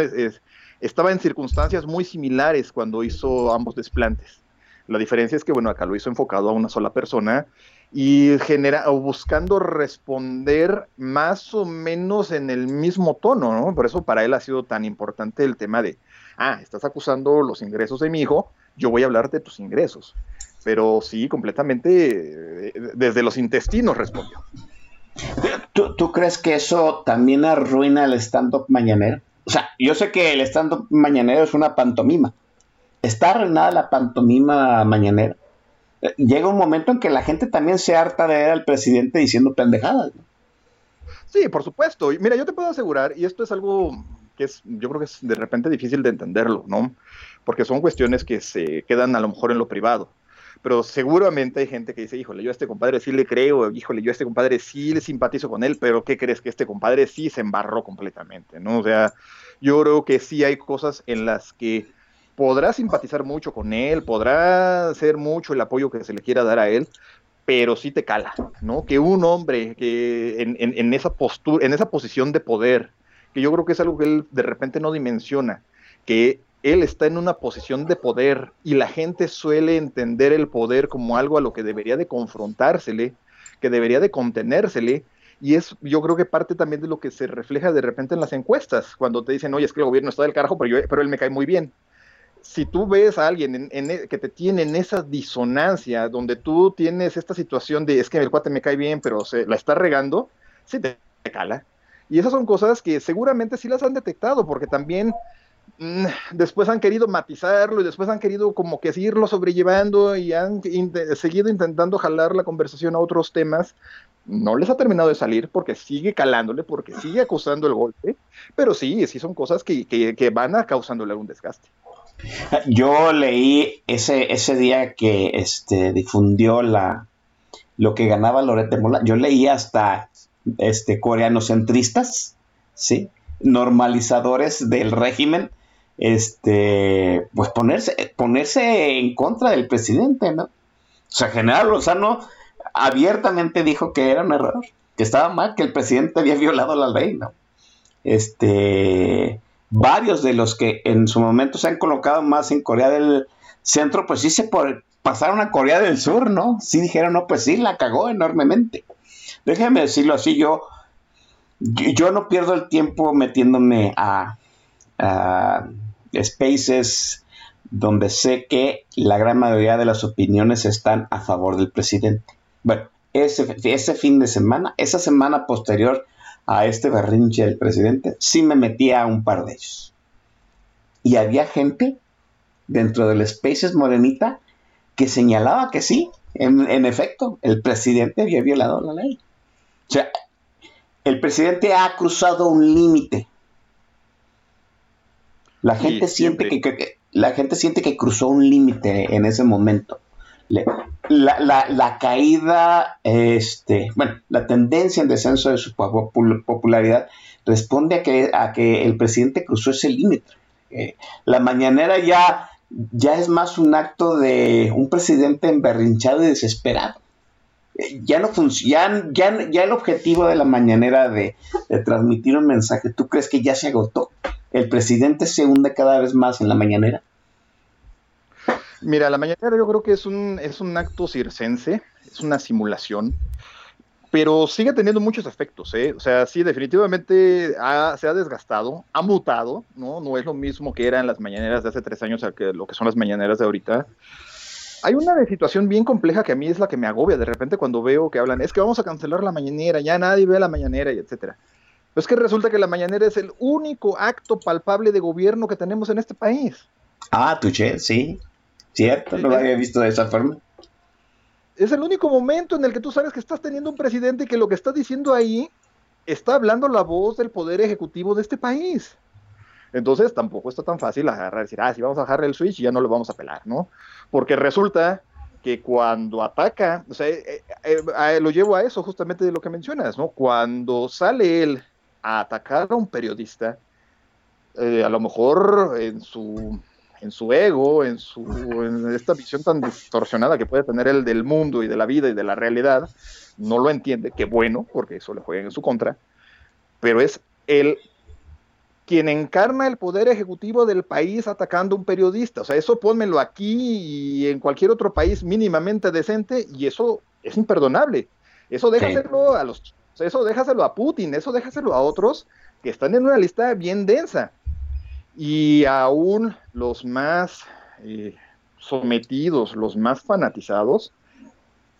Speaker 5: estaba en circunstancias muy similares cuando hizo ambos desplantes. La diferencia es que, bueno, acá lo hizo enfocado a una sola persona y genera, buscando responder más o menos en el mismo tono, ¿no? Por eso para él ha sido tan importante el tema de, ah, estás acusando los ingresos de mi hijo, yo voy a hablar de tus ingresos. Pero sí, completamente eh, desde los intestinos respondió.
Speaker 4: ¿Tú, crees que eso también arruina el stand-up mañanero? O sea, yo sé que el stand-up mañanero es una pantomima. ¿Está arruinada la pantomima mañanera? Eh, llega un momento en que la gente también se harta de ver al presidente diciendo pendejadas.
Speaker 5: Sí, por supuesto. Mira, yo te puedo asegurar, y esto es algo que es, yo creo que es de repente difícil de entenderlo, ¿no? Porque son cuestiones que se quedan a lo mejor en lo privado. Pero seguramente hay gente que dice, híjole, yo a este compadre sí le creo, híjole, yo a este compadre sí le simpatizo con él, pero ¿qué crees? Que este compadre sí se embarró completamente, ¿no? O sea, yo creo que sí hay cosas en las que podrá simpatizar mucho con él, podrá hacer mucho el apoyo que se le quiera dar a él, pero sí te cala, ¿no? Que un hombre que en, en esa postura, en esa posición de poder, que yo creo que es algo que él de repente no dimensiona, que él está en una posición de poder y la gente suele entender el poder como algo a lo que debería de confrontársele, que debería de contenérsele, y es yo creo que parte también de lo que se refleja de repente en las encuestas, cuando te dicen, oye, es que el gobierno está del carajo, pero, yo, pero él me cae muy bien. Si tú ves a alguien en, e, que te tiene en esa disonancia, donde tú tienes esta situación de, es que el cuate me cae bien, pero se la está regando, sí te cala. Y esas son cosas que seguramente sí las han detectado, porque también mm, después han querido matizarlo y después han querido como que seguirlo sobrellevando y han seguido intentando jalar la conversación a otros temas No les ha terminado de salir porque sigue calándole, porque sigue acusando el golpe, pero sí, sí son cosas que, que, van causándole algún desgaste.
Speaker 4: Yo leí ese, ese día que este, difundió la, lo que ganaba Loret de Mola. Yo leí hasta este, coreanocentristas, ¿sí? normalizadores del régimen, este, pues ponerse, ponerse en contra del presidente, ¿no? O sea, General Lozano abiertamente dijo que era un error, que estaba mal, que el presidente había violado la ley, ¿no? Este, varios de los que en su momento se han colocado más en Corea del Centro, pues sí se pasaron a Corea del Sur, ¿no? Sí dijeron, no, pues sí, la cagó enormemente. Déjeme decirlo así, yo, yo no pierdo el tiempo metiéndome a, spaces donde sé que la gran mayoría de las opiniones están a favor del presidente. Bueno, ese, ese fin de semana, esa semana posterior a este berrinche del presidente, sí me metí a un par de ellos. Y había gente dentro del Spaces Morenita que señalaba que sí, en efecto, el presidente había violado la ley. O sea, el presidente ha cruzado un límite. La gente siente que, que, la gente siente que cruzó un límite en ese momento. La, la, la, caída, este, bueno, la tendencia en descenso de su popularidad responde a que, a que el presidente cruzó ese límite. Eh, la mañanera ya, ya es más un acto de un presidente emberrinchado y desesperado. Ya no funciona, ya, ya, el objetivo de la mañanera de, de transmitir un mensaje, ¿tú crees que ya se agotó? ¿El presidente se hunde cada vez más en la mañanera?
Speaker 5: Mira, la mañanera yo creo que es un, es un acto circense, es una simulación, pero sigue teniendo muchos efectos, ¿eh? O sea, sí, definitivamente ha, se ha desgastado, ha mutado, ¿no? No es lo mismo que eran las mañaneras de hace tres años a lo que son las mañaneras de ahorita. Hay una situación bien compleja que a mí es la que me agobia de repente cuando veo que hablan, es que vamos a cancelar la mañanera, ya nadie ve la mañanera y etcétera. Pero es que resulta que la mañanera es el único acto palpable de gobierno que tenemos en este país.
Speaker 4: Ah, tuché, sí. Cierto, no lo había visto de esa forma.
Speaker 5: Es el único momento en el que tú sabes que estás teniendo un presidente que lo que está diciendo ahí está hablando la voz del poder ejecutivo de este país. Entonces tampoco está tan fácil agarrar y decir, ah, si vamos a bajar el switch ya no lo vamos a pelar, ¿no? Porque resulta que cuando ataca, o sea, eh, eh, eh, lo llevo a eso justamente de lo que mencionas, ¿no? Cuando sale él a atacar a un periodista, a lo mejor en su en su ego, en, su, en esta visión tan distorsionada que puede tener él del mundo y de la vida y de la realidad, no lo entiende, qué bueno, porque eso le juega en su contra, pero es él quien encarna el poder ejecutivo del país atacando a un periodista. O sea, eso pónmelo aquí y en cualquier otro país mínimamente decente y eso es imperdonable. Eso déjaselo a los eso déjaselo a Putin, eso déjaselo a otros que están en una lista bien densa. Y aún los más eh, sometidos, los más fanatizados,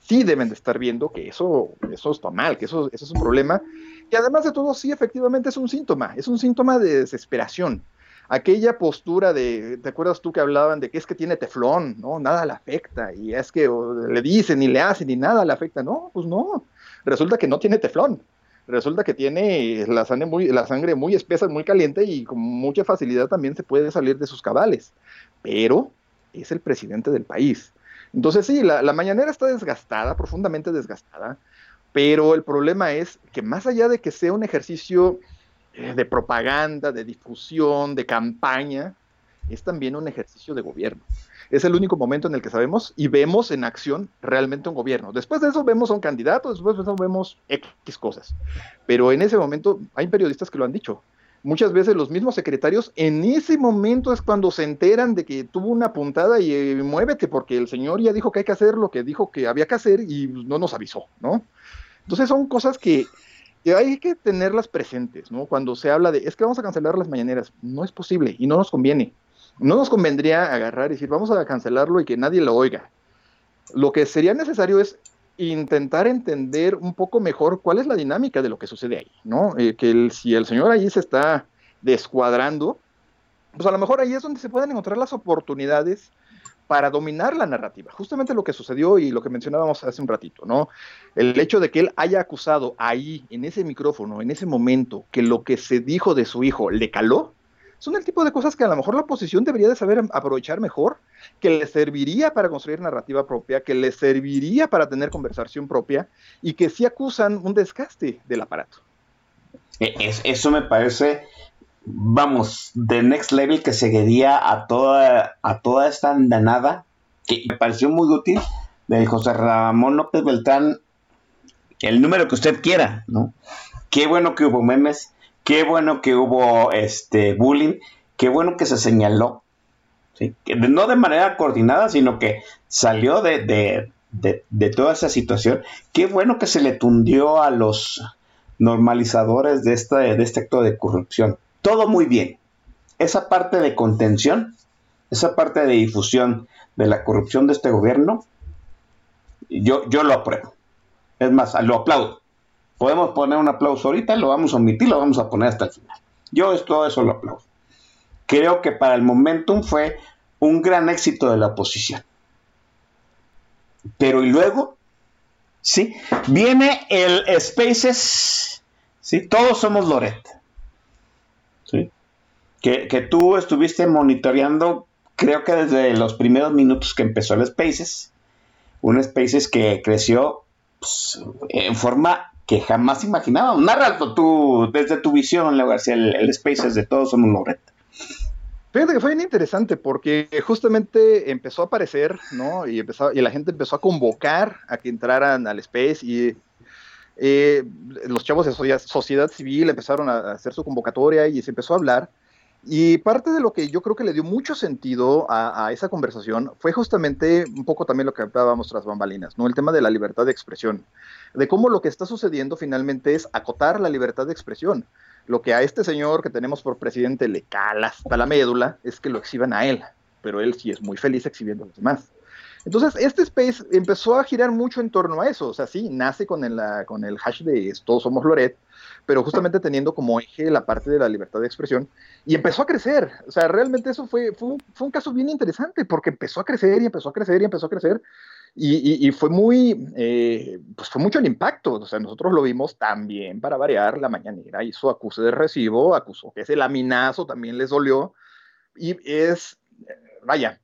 Speaker 5: sí deben de estar viendo que eso, eso está mal, que eso, eso es un problema. Y además de todo, sí, efectivamente es un síntoma, es un síntoma de desesperación. Aquella postura de, ¿te acuerdas tú que hablaban de que es que tiene teflón? No, nada le afecta. Y es que le dicen y le hacen y nada le afecta. No, pues no. Resulta que no tiene teflón resulta que tiene la sangre, muy, la sangre muy espesa, muy caliente y con mucha facilidad también se puede salir de sus cabales. Pero es el presidente del país. Entonces sí, la, mañanera está desgastada, profundamente desgastada, pero el problema es que más allá de que sea un ejercicio eh, de propaganda, de difusión, de campaña, es también un ejercicio de gobierno es el único momento en el que sabemos y vemos en acción realmente un gobierno. Después de eso vemos a un candidato, después de eso vemos X cosas. Pero en ese momento hay periodistas que lo han dicho. Muchas veces los mismos secretarios en ese momento es cuando se enteran de que tuvo una puntada y eh, muévete porque el señor ya dijo que hay que hacer lo que dijo que había que hacer y no nos avisó, ¿no? Entonces son cosas que, que hay que tenerlas presentes, ¿no? Cuando se habla de, es que vamos a cancelar las mañaneras, no es posible y no nos conviene no nos convendría agarrar y decir, vamos a cancelarlo y que nadie lo oiga. Lo que sería necesario es intentar entender un poco mejor cuál es la dinámica de lo que sucede ahí, ¿no? Eh, que si el señor ahí se está descuadrando, pues a lo mejor ahí es donde se pueden encontrar las oportunidades para dominar la narrativa. Justamente lo que sucedió y lo que mencionábamos hace un ratito, ¿no? El hecho de que él haya acusado ahí, en ese micrófono, en ese momento, que lo que se dijo de su hijo le caló, son el tipo de cosas que a lo mejor la oposición debería de saber aprovechar mejor, que le serviría para construir narrativa propia, que le serviría para tener conversación propia y que sí acusan un desgaste del aparato.
Speaker 4: E, eso me parece vamos, de next level que seguiría a toda, a toda esta andanada, que me pareció muy útil, de José Ramón López Beltrán, el número que usted quiera, ¿no? Qué bueno que hubo memes, qué bueno que hubo este bullying, qué bueno que se señaló, no de manera coordinada, sino que salió de, de, de, de toda esa situación. Qué bueno que se le tundió a los normalizadores de, esta, de este acto de corrupción todo muy bien. Esa parte de contención, esa parte de difusión de la corrupción de este gobierno, yo, yo lo apruebo. Es más, lo aplaudo. Podemos poner un aplauso ahorita, lo vamos a omitir, lo vamos a poner hasta el final. Yo todo eso lo aplaudo. Creo que para el momentum fue un gran éxito de la oposición. Pero y luego, ¿sí? Viene el Spaces, ¿sí? Todos somos Loret que, tú estuviste monitoreando, creo que desde los primeros minutos que empezó el Spaces, un Spaces que creció pues, en forma que jamás imaginábamos. Narra tú, desde tu visión, Leo García, el, Spaces de todos somos Loret.
Speaker 5: Fíjate que fue bien interesante porque justamente empezó a aparecer, ¿no? Y, empezó, y la gente empezó a convocar a que entraran al Space y eh, los chavos de sociedad civil empezaron a hacer su convocatoria y se empezó a hablar. Y parte de lo que yo creo que le dio mucho sentido a, esa conversación fue justamente un poco también lo que hablábamos tras bambalinas, ¿no? El tema de la libertad de expresión, de cómo lo que está sucediendo finalmente es acotar la libertad de expresión. Lo que a este señor que tenemos por presidente le cala hasta la médula es que lo exhiban a él, pero él sí es muy feliz exhibiendo a los demás. Entonces, este space empezó a girar mucho en torno a eso. O sea, sí, nace con el, con el hash de todos somos Loret, pero justamente teniendo como eje la parte de la libertad de expresión y empezó a crecer. O sea, realmente eso fue, fue, un, caso bien interesante porque empezó a crecer y empezó a crecer y empezó a crecer. Y, fue muy, eh, pues fue mucho el impacto. O sea, nosotros lo vimos también para variar. La mañanera hizo acuse de recibo, acusó que ese laminazo también les dolió. Y es, vaya,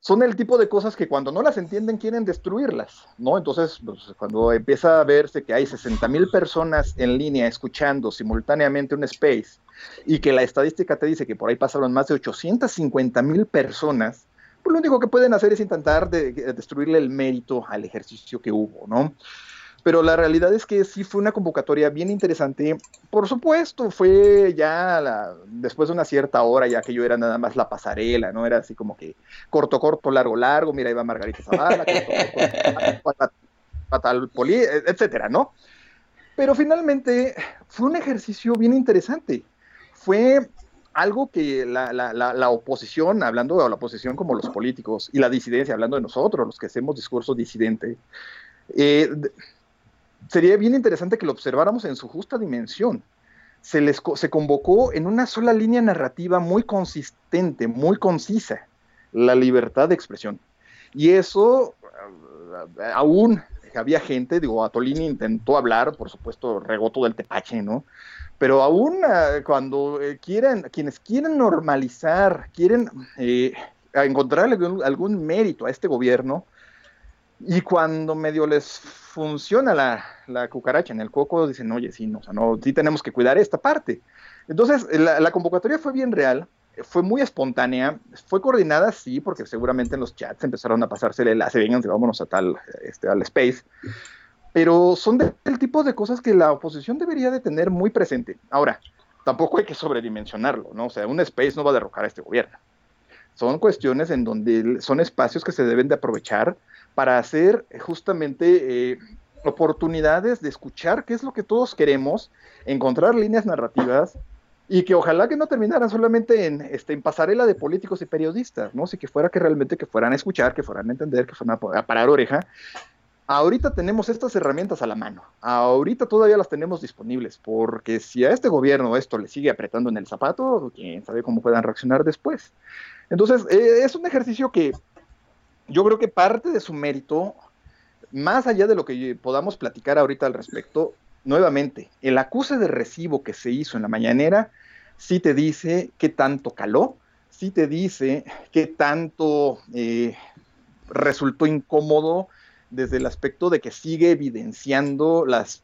Speaker 5: son el tipo de cosas que cuando no las entienden quieren destruirlas, ¿no? Entonces, pues, cuando empieza a verse que hay 60 mil personas en línea escuchando simultáneamente un space y que la estadística te dice que por ahí pasaron más de 850 mil personas, pues lo único que pueden hacer es intentar de, destruirle el mérito al ejercicio que hubo, ¿no? Pero la realidad es que sí fue una convocatoria bien interesante. Por supuesto, fue ya después de una cierta hora, ya que yo era nada más la pasarela, ¿no? Era así como que corto, corto, largo, largo, mira, iba Margarita Zavala, fatal poli, etcétera, ¿no? Pero finalmente fue un ejercicio bien interesante. Fue algo que la, la, la, oposición, hablando de la oposición como los políticos, y la disidencia, hablando de nosotros, los que hacemos discurso disidente, eh, sería bien interesante que lo observáramos en su justa dimensión. Se, les, se convocó en una sola línea narrativa muy consistente, muy concisa, la libertad de expresión. Y eso, eh, aún había gente, digo, Atolini intentó hablar, por supuesto, regoto del tepache, ¿no? Pero aún eh, cuando eh, quieren, quienes quieren normalizar, quieren encontrarle algún mérito a este gobierno, y cuando medio les funciona la, la, cucaracha en el coco, dicen, oye, sí, no, o sea, no, sí tenemos que cuidar esta parte. Entonces, la, la, convocatoria fue bien real, fue muy espontánea, fue coordinada, sí, porque seguramente en los chats empezaron a pasarse el enlace, vengan, vámonos a tal, este, al space, pero son del tipo de cosas que la oposición debería de tener muy presente. Ahora, tampoco hay que sobredimensionarlo, ¿no? O sea, un space no va a derrocar a este gobierno. Son cuestiones en donde son espacios que se deben de aprovechar para hacer justamente eh, oportunidades de escuchar qué es lo que todos queremos, encontrar líneas narrativas y que ojalá que no terminaran solamente en, este, en pasarela de políticos y periodistas, ¿no? Si que fuera que realmente que fueran a escuchar, que fueran a entender, que fueran a, parar oreja. Ahorita tenemos estas herramientas a la mano, ahorita todavía las tenemos disponibles, porque si a este gobierno esto le sigue apretando en el zapato, quién sabe cómo puedan reaccionar después. Entonces, eh, es un ejercicio que yo creo que parte de su mérito, más allá de lo que podamos platicar ahorita al respecto, nuevamente, el acuse de recibo que se hizo en la mañanera sí te dice qué tanto caló, sí te dice qué tanto eh, resultó incómodo desde el aspecto de que sigue evidenciando las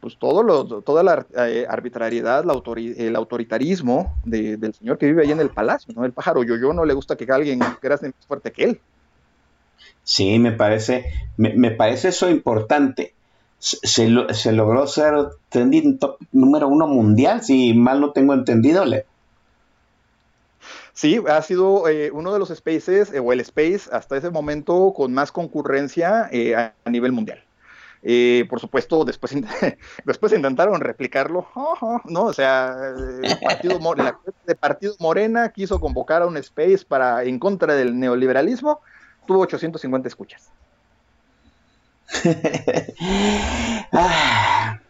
Speaker 5: pues todo lo, toda la eh, arbitrariedad, la el autoritarismo del señor que vive ahí en el palacio, ¿no? El pájaro yo no le gusta que alguien sea más fuerte que él.
Speaker 4: Sí, me parece, me, parece eso importante. Se, logró ser trending top número uno mundial, si mal no tengo entendido.
Speaker 5: Sí, ha sido eh, uno de los spaces, eh, o el space hasta ese momento con más concurrencia a nivel mundial. Eh, por supuesto, después, (laughs) después intentaron replicarlo, ¿no? O sea, el partido, de Partido Morena quiso convocar a un space para en contra del neoliberalismo, tuvo 850 escuchas. (laughs)
Speaker 4: Ah,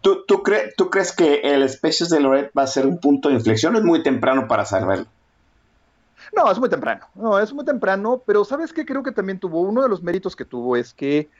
Speaker 4: ¿Tú, tú, ¿Tú, crees que el Spaces de Loret va a ser un punto de inflexión? Es muy temprano para saberlo.
Speaker 5: No, es muy temprano. No, es muy temprano, pero ¿sabes qué? Creo que también tuvo, uno de los méritos que tuvo es que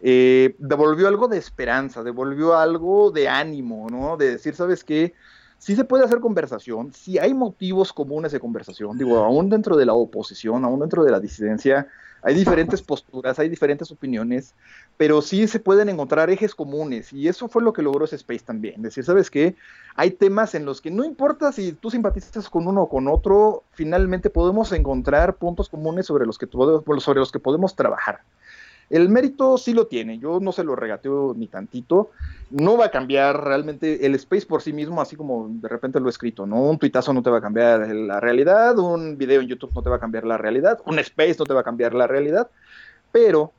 Speaker 5: eh, devolvió algo de esperanza, devolvió algo de ánimo, ¿no? De decir, ¿sabes qué? Sí se puede hacer conversación, si hay motivos comunes de conversación, digo, aún dentro de la oposición, aún dentro de la disidencia, hay diferentes posturas, hay diferentes opiniones, pero sí se pueden encontrar ejes comunes y eso fue lo que logró ese space también. Decir, ¿sabes qué? Hay temas en los que no importa si tú simpatizas con uno o con otro, finalmente podemos encontrar puntos comunes sobre los que, sobre los que podemos trabajar. El mérito sí lo tiene, yo no se lo regateo ni tantito. No va a cambiar realmente el space por sí mismo, así como de repente lo he escrito, ¿no? Un tuitazo no te va a cambiar la realidad, un video en YouTube no te va a cambiar la realidad, un space no te va a cambiar la realidad, pero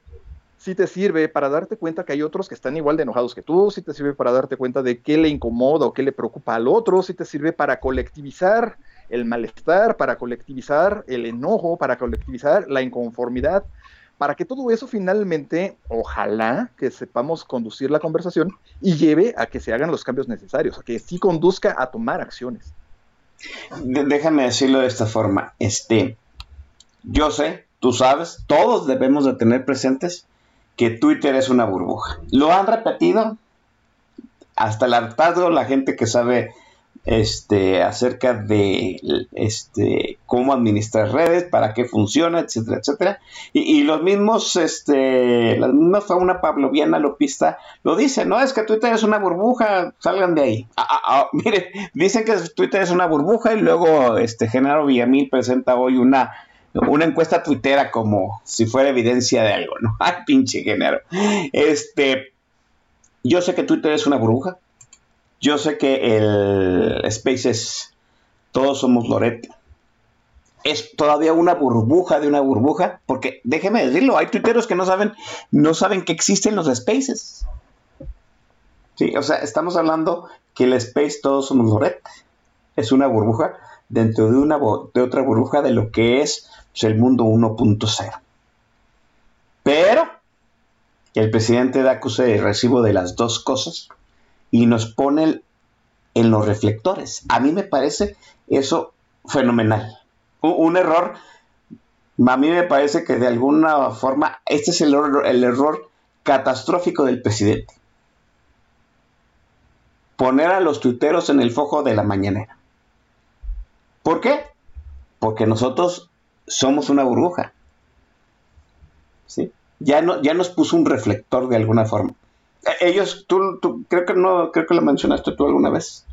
Speaker 5: sí te sirve para darte cuenta que hay otros que están igual de enojados que tú, sí te sirve para darte cuenta de qué le incomoda o qué le preocupa al otro, sí te sirve para colectivizar el malestar, para colectivizar el enojo, para colectivizar la inconformidad para que todo eso finalmente, ojalá que sepamos conducir la conversación y lleve a que se hagan los cambios necesarios, a que sí conduzca a tomar acciones.
Speaker 4: Déjame decirlo de esta forma, este, yo sé, tú sabes, todos debemos de tener presentes que Twitter es una burbuja. Lo han repetido hasta el hartazgo la gente que sabe este, acerca de este, cómo administrar redes, para qué funciona, etcétera, etcétera. Y, los mismos, este, la misma fauna pavloviana lopista lo dice, no es que Twitter es una burbuja, salgan de ahí. Ah, ah, ah, (laughs) mire, dicen que Twitter es una burbuja y luego este Genaro Villamil presenta hoy una una encuesta tuitera como si fuera evidencia de algo, ¿no? (laughs) Ay, pinche Genaro. Este, yo sé que Twitter es una burbuja, yo sé que el Space es todos somos Loret. Es todavía una burbuja de una burbuja, porque déjeme decirlo, hay tuiteros que no saben, no saben que existen los Spaces. Sí, o sea, estamos hablando que el Space todos somos Loret. Es una burbuja dentro de una de otra burbuja de lo que es pues, el mundo 1.0. Pero el presidente da acuse de recibo de las dos cosas y nos pone en los reflectores. A mí me parece eso fenomenal. Un, error, a mí me parece que de alguna forma este es el, el error catastrófico del presidente. Poner a los tuiteros en el foco de la mañanera. ¿Por qué? Porque nosotros somos una burbuja. ¿Sí? Ya, no, ya nos puso un reflector de alguna forma. Ellos, tú, creo que no, creo que lo mencionaste tú alguna vez,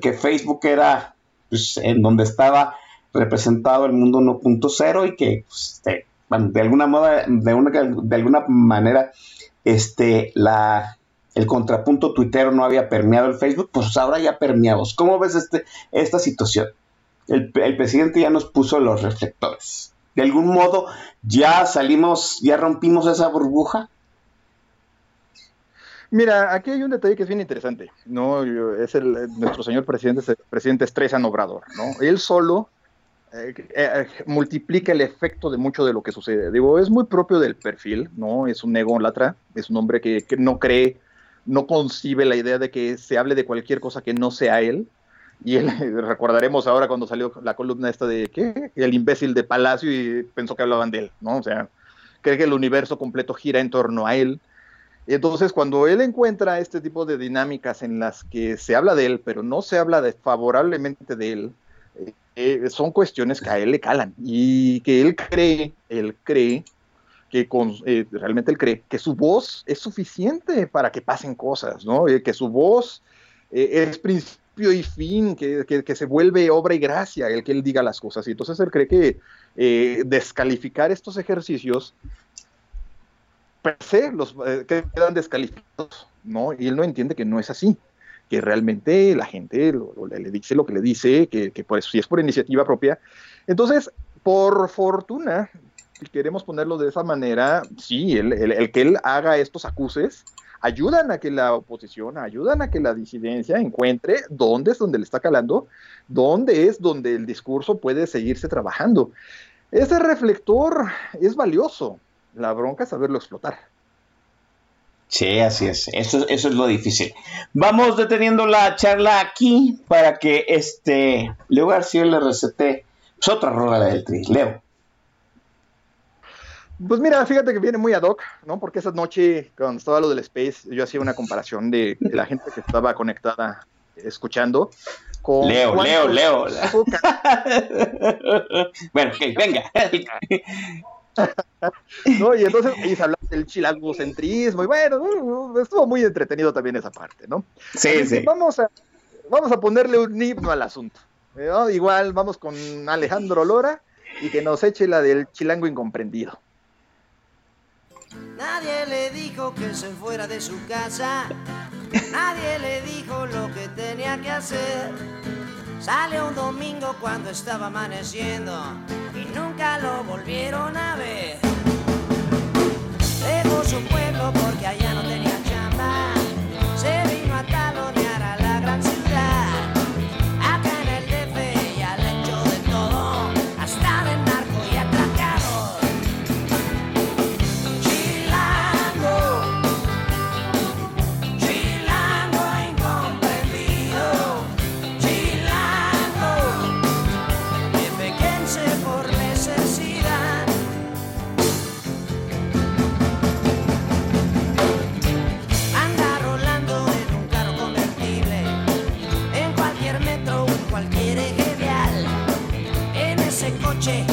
Speaker 4: que Facebook era pues, en donde estaba representado el mundo 1.0 y que pues, de, alguna moda, de, una, de alguna manera, este, la, el contrapunto tuitero no había permeado el Facebook, pues ahora ya permeamos. ¿Cómo ves este, esta situación? El, el presidente ya nos puso los reflectores. De algún modo ya salimos, ya rompimos esa burbuja
Speaker 5: Mira, aquí hay un detalle que es bien interesante, ¿no? Es el, nuestro señor presidente, el presidente Estresa Obrador, ¿no? Él solo eh, eh, multiplica el efecto de mucho de lo que sucede. Digo, es muy propio del perfil, ¿no? Es un latra, es un hombre que, no cree, no concibe la idea de que se hable de cualquier cosa que no sea él. Y él, (laughs) recordaremos ahora cuando salió la columna esta de ¿qué? el imbécil de Palacio y pensó que hablaban de él, ¿no? O sea, cree que el universo completo gira en torno a él. Entonces, cuando él encuentra este tipo de dinámicas en las que se habla de él, pero no se habla de, favorablemente de él, eh, son cuestiones que a él le calan y que él cree, él cree que eh, realmente él cree que su voz es suficiente para que pasen cosas, ¿no? Eh, que su voz es principio y fin, que, que, se vuelve obra y gracia el que él diga las cosas. Y entonces él cree que descalificar estos ejercicios per se los quedan descalificados, ¿no? Y él no entiende que no es así que realmente la gente le, dice lo que le dice, que, pues si es por iniciativa propia. Entonces, por fortuna, si queremos ponerlo de esa manera, sí, el, que él haga estos acuses, ayudan a que la oposición, ayudan a que la disidencia encuentre dónde es donde le está calando, dónde es donde el discurso puede seguirse trabajando. Ese reflector es valioso, la bronca es saberlo explotar.
Speaker 4: Sí, así es. Eso, eso es lo difícil. Vamos deteniendo la charla aquí para que este Leo García le recete pues, otra rola del tri. Leo.
Speaker 5: Pues mira, fíjate que viene muy ad hoc, ¿no? Porque esa noche, cuando estaba lo del Space, yo hacía una comparación de, la gente que estaba conectada escuchando
Speaker 4: con Leo, Leo, Leo. (laughs) bueno, que venga. (laughs)
Speaker 5: ¿no? Y entonces y se hablaba del chilangocentrismo y bueno, estuvo muy entretenido también esa parte, ¿no?
Speaker 4: Sí, sí.
Speaker 5: Vamos a, vamos a ponerle un himno al asunto. Igual vamos con Alejandro Lora y que nos eche la del chilango incomprendido.
Speaker 6: Nadie le dijo que se fuera de su casa, nadie le dijo lo que tenía que hacer Sale un domingo cuando estaba amaneciendo lo volvieron a ver. Dejó su pueblo porque allá no tenía ese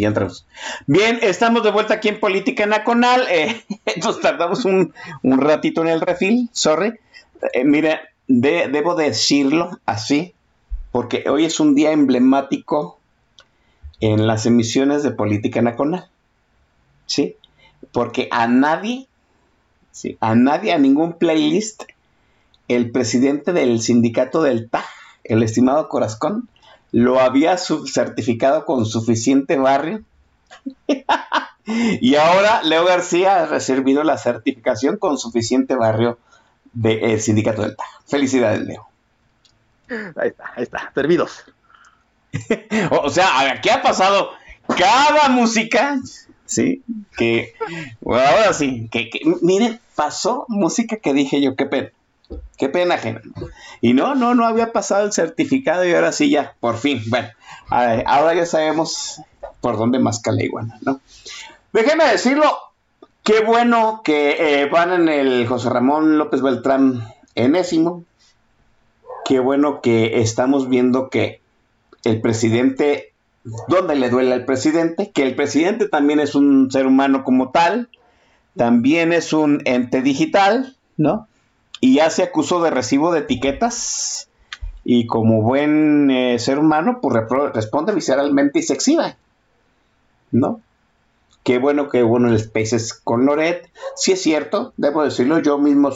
Speaker 6: Ya
Speaker 4: entramos. Bien, estamos de vuelta aquí en Política Nacional. Eh, (laughs) nos tardamos un, un ratito en el refil, sorry. Eh, mira, de- debo decirlo así. porque hoy es un día emblemático en las emisiones de política nacional. ¿Sí? Porque a nadie, ¿sí? a nadie, a ningún playlist, el presidente del sindicato del TAG, el estimado Corazón, lo había certificado con suficiente barrio. (laughs) y ahora Leo García ha recibido la certificación con suficiente barrio del sindicato del TAG. Felicidades, Leo.
Speaker 5: Ahí está, ahí está, servidos. (laughs)
Speaker 4: o sea, ¿qué ha pasado? Cada música, sí, que, ahora sí, que, miren, pasó música que dije yo, qué pena, qué pena ajena. Y no, no, no había pasado el certificado y ahora sí ya, por fin, bueno, ahora ya sabemos por dónde más la ¿no? Déjenme decirlo, qué bueno que eh, van en el José Ramón López Beltrán enésimo, qué bueno que estamos viendo que el presidente, ¿dónde le duele al presidente? Que el presidente también es un ser humano como tal, también es un ente digital, ¿no? Y ya se acusó de recibo de etiquetas y como buen eh, ser humano, pues responde visceralmente y se exhibe, ¿no? Qué bueno, qué bueno el Spaces con Loret. Sí es cierto, debo decirlo, yo mismo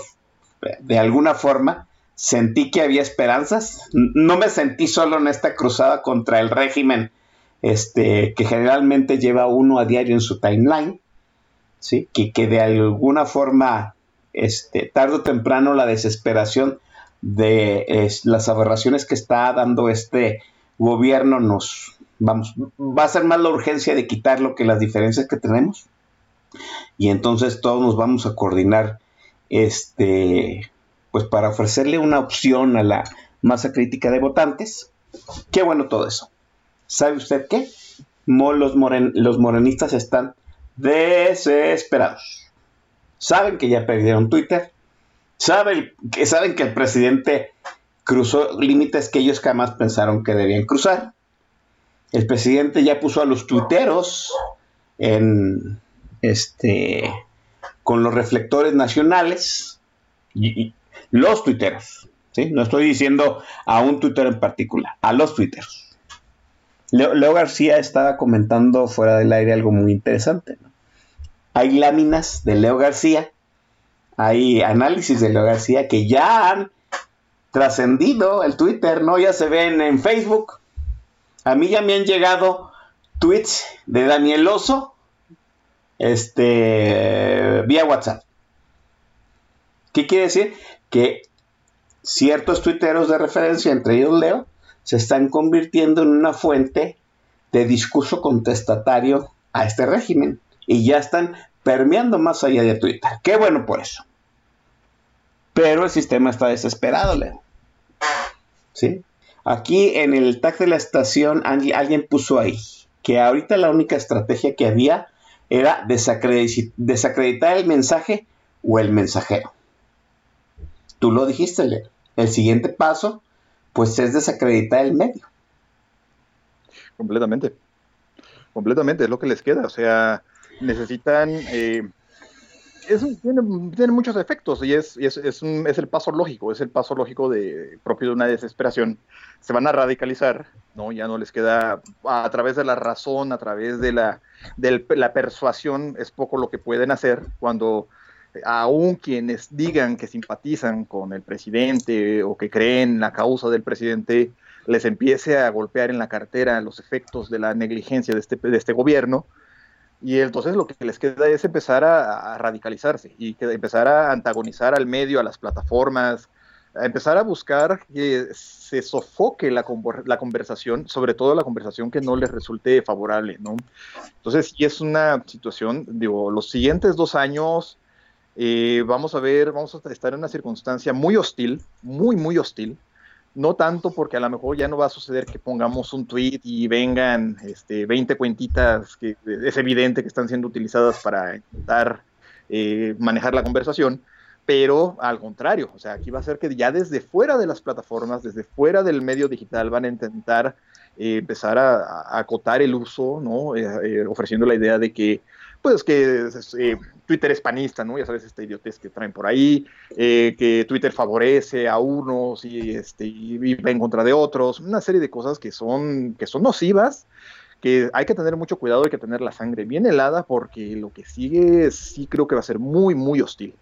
Speaker 4: de alguna forma sentí que había esperanzas. No me sentí solo en esta cruzada contra el régimen este, que generalmente lleva uno a diario en su timeline, ¿sí? que, que de alguna forma, este, tarde o temprano, la desesperación de las aberraciones que está dando este gobierno nos, vamos, va a ser más la urgencia de quitarlo que las diferencias que tenemos. Y entonces todos nos vamos a coordinar este, pues para ofrecerle una opción a la masa crítica de votantes. Qué bueno todo eso. ¿Sabe usted qué? Los, los morenistas están desesperados. Saben que ya perdieron Twitter. Saben que, saben que el presidente cruzó límites que ellos jamás pensaron que debían cruzar. El presidente ya puso a los tuiteros en este con los reflectores nacionales y, los tuiteros, ¿sí? No estoy diciendo a un tuitero en particular, a los tuiteros. Leo, García estaba comentando fuera del aire algo muy interesante. Hay láminas de Leo García, hay análisis de Leo García que ya han trascendido el Twitter, ¿no? Ya se ven en Facebook. A mí ya me han llegado tweets de Daniel Oso, este, vía WhatsApp. ¿Qué quiere decir? que ciertos tuiteros de referencia, entre ellos Leo, se están convirtiendo en una fuente de discurso contestatario a este régimen y ya están permeando más allá de Twitter. Qué bueno por eso. Pero el sistema está desesperado, Leo. ¿Sí? Aquí en el tag de la estación alguien puso ahí que ahorita la única estrategia que había era desacreditar el mensaje o el mensajero tú lo dijiste, el siguiente paso, pues es desacreditar el medio.
Speaker 5: Completamente. Completamente, es lo que les queda. O sea, necesitan... Eh, tiene, muchos efectos y, es, es, es, el paso lógico, es el paso lógico de, propio de una desesperación. Se van a radicalizar, ¿no? Ya no les queda a, través de la razón, a través de la, de la persuasión, es poco lo que pueden hacer cuando aún quienes digan que simpatizan con el presidente o que creen la causa del presidente, les empiece a golpear en la cartera los efectos de la negligencia de este, de este gobierno. Y entonces lo que les queda es empezar a, radicalizarse y que empezar a antagonizar al medio, a las plataformas, a empezar a buscar que se sofoque la, la, conversación, sobre todo la conversación que no les resulte favorable, ¿no? Entonces, sí es una situación, digo, los siguientes dos años eh, vamos a ver, vamos a estar en una circunstancia muy hostil, muy, muy hostil. No tanto porque a lo mejor ya no va a suceder que pongamos un tweet y vengan este, 20 cuentitas que es evidente que están siendo utilizadas para intentar eh, manejar la conversación, pero al contrario, o sea, aquí va a ser que ya desde fuera de las plataformas, desde fuera del medio digital van a intentar eh, empezar a, acotar el uso, ¿no? ofreciendo la idea de que pues que eh, Twitter es panista, ¿no? Ya sabes, esta idiotez que traen por ahí, eh, que Twitter favorece a unos y, este, y va en contra de otros, una serie de cosas que son, que son nocivas, que hay que tener mucho cuidado, hay que tener la sangre bien helada, porque lo que sigue sí creo que va a ser muy, muy hostil.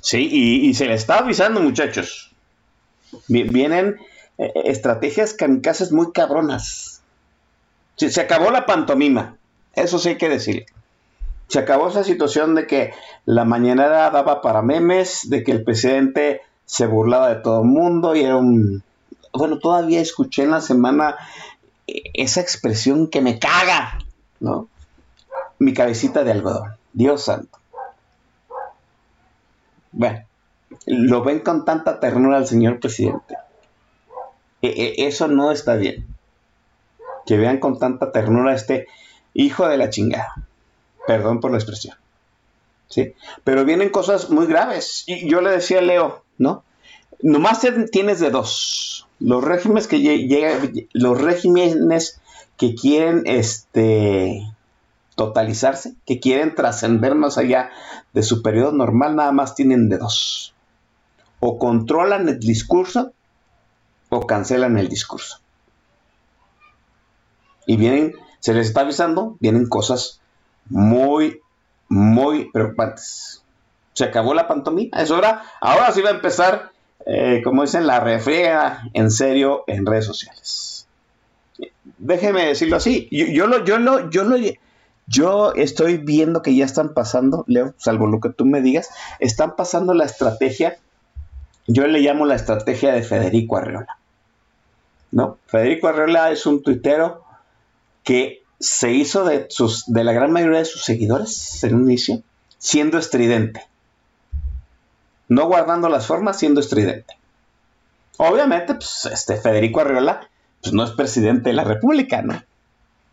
Speaker 4: Sí, y, se le está avisando, muchachos. Vienen eh, estrategias kamikazes muy cabronas. se acabó la pantomima, eso sí hay que decir. Se acabó esa situación de que la mañanera daba para memes, de que el presidente se burlaba de todo el mundo y era un... Bueno, todavía escuché en la semana esa expresión que me caga, ¿no? Mi cabecita de algodón, Dios santo. Bueno, lo ven con tanta ternura al señor presidente. E, e, eso no está bien. Que vean con tanta ternura a este hijo de la chingada. Perdón por la expresión. ¿Sí? Pero vienen cosas muy graves. Y yo le decía a Leo, ¿no? Nomás tienes de dos. Los regímenes que llegan, los regímenes que quieren este totalizarse, que quieren trascender más allá de su periodo normal, nada más tienen de dos. O controlan el discurso o cancelan el discurso. Y vienen, se les está avisando, vienen cosas muy, muy preocupantes. Se acabó la pantomima, es hora. Ahora sí va a empezar, eh, como dicen, la refriega en serio en redes sociales. Déjeme decirlo así. Yo, lo, yo lo, yo lo, yo estoy viendo que ya están pasando, Leo, salvo lo que tú me digas, están pasando la estrategia, yo le llamo la estrategia de Federico Arreola. ¿No? Federico Arreola es un tuitero que se hizo de, sus, de la gran mayoría de sus seguidores en un inicio, siendo estridente. No guardando las formas, siendo estridente. Obviamente, pues, este Federico Arreola pues, no es presidente de la República, ¿no?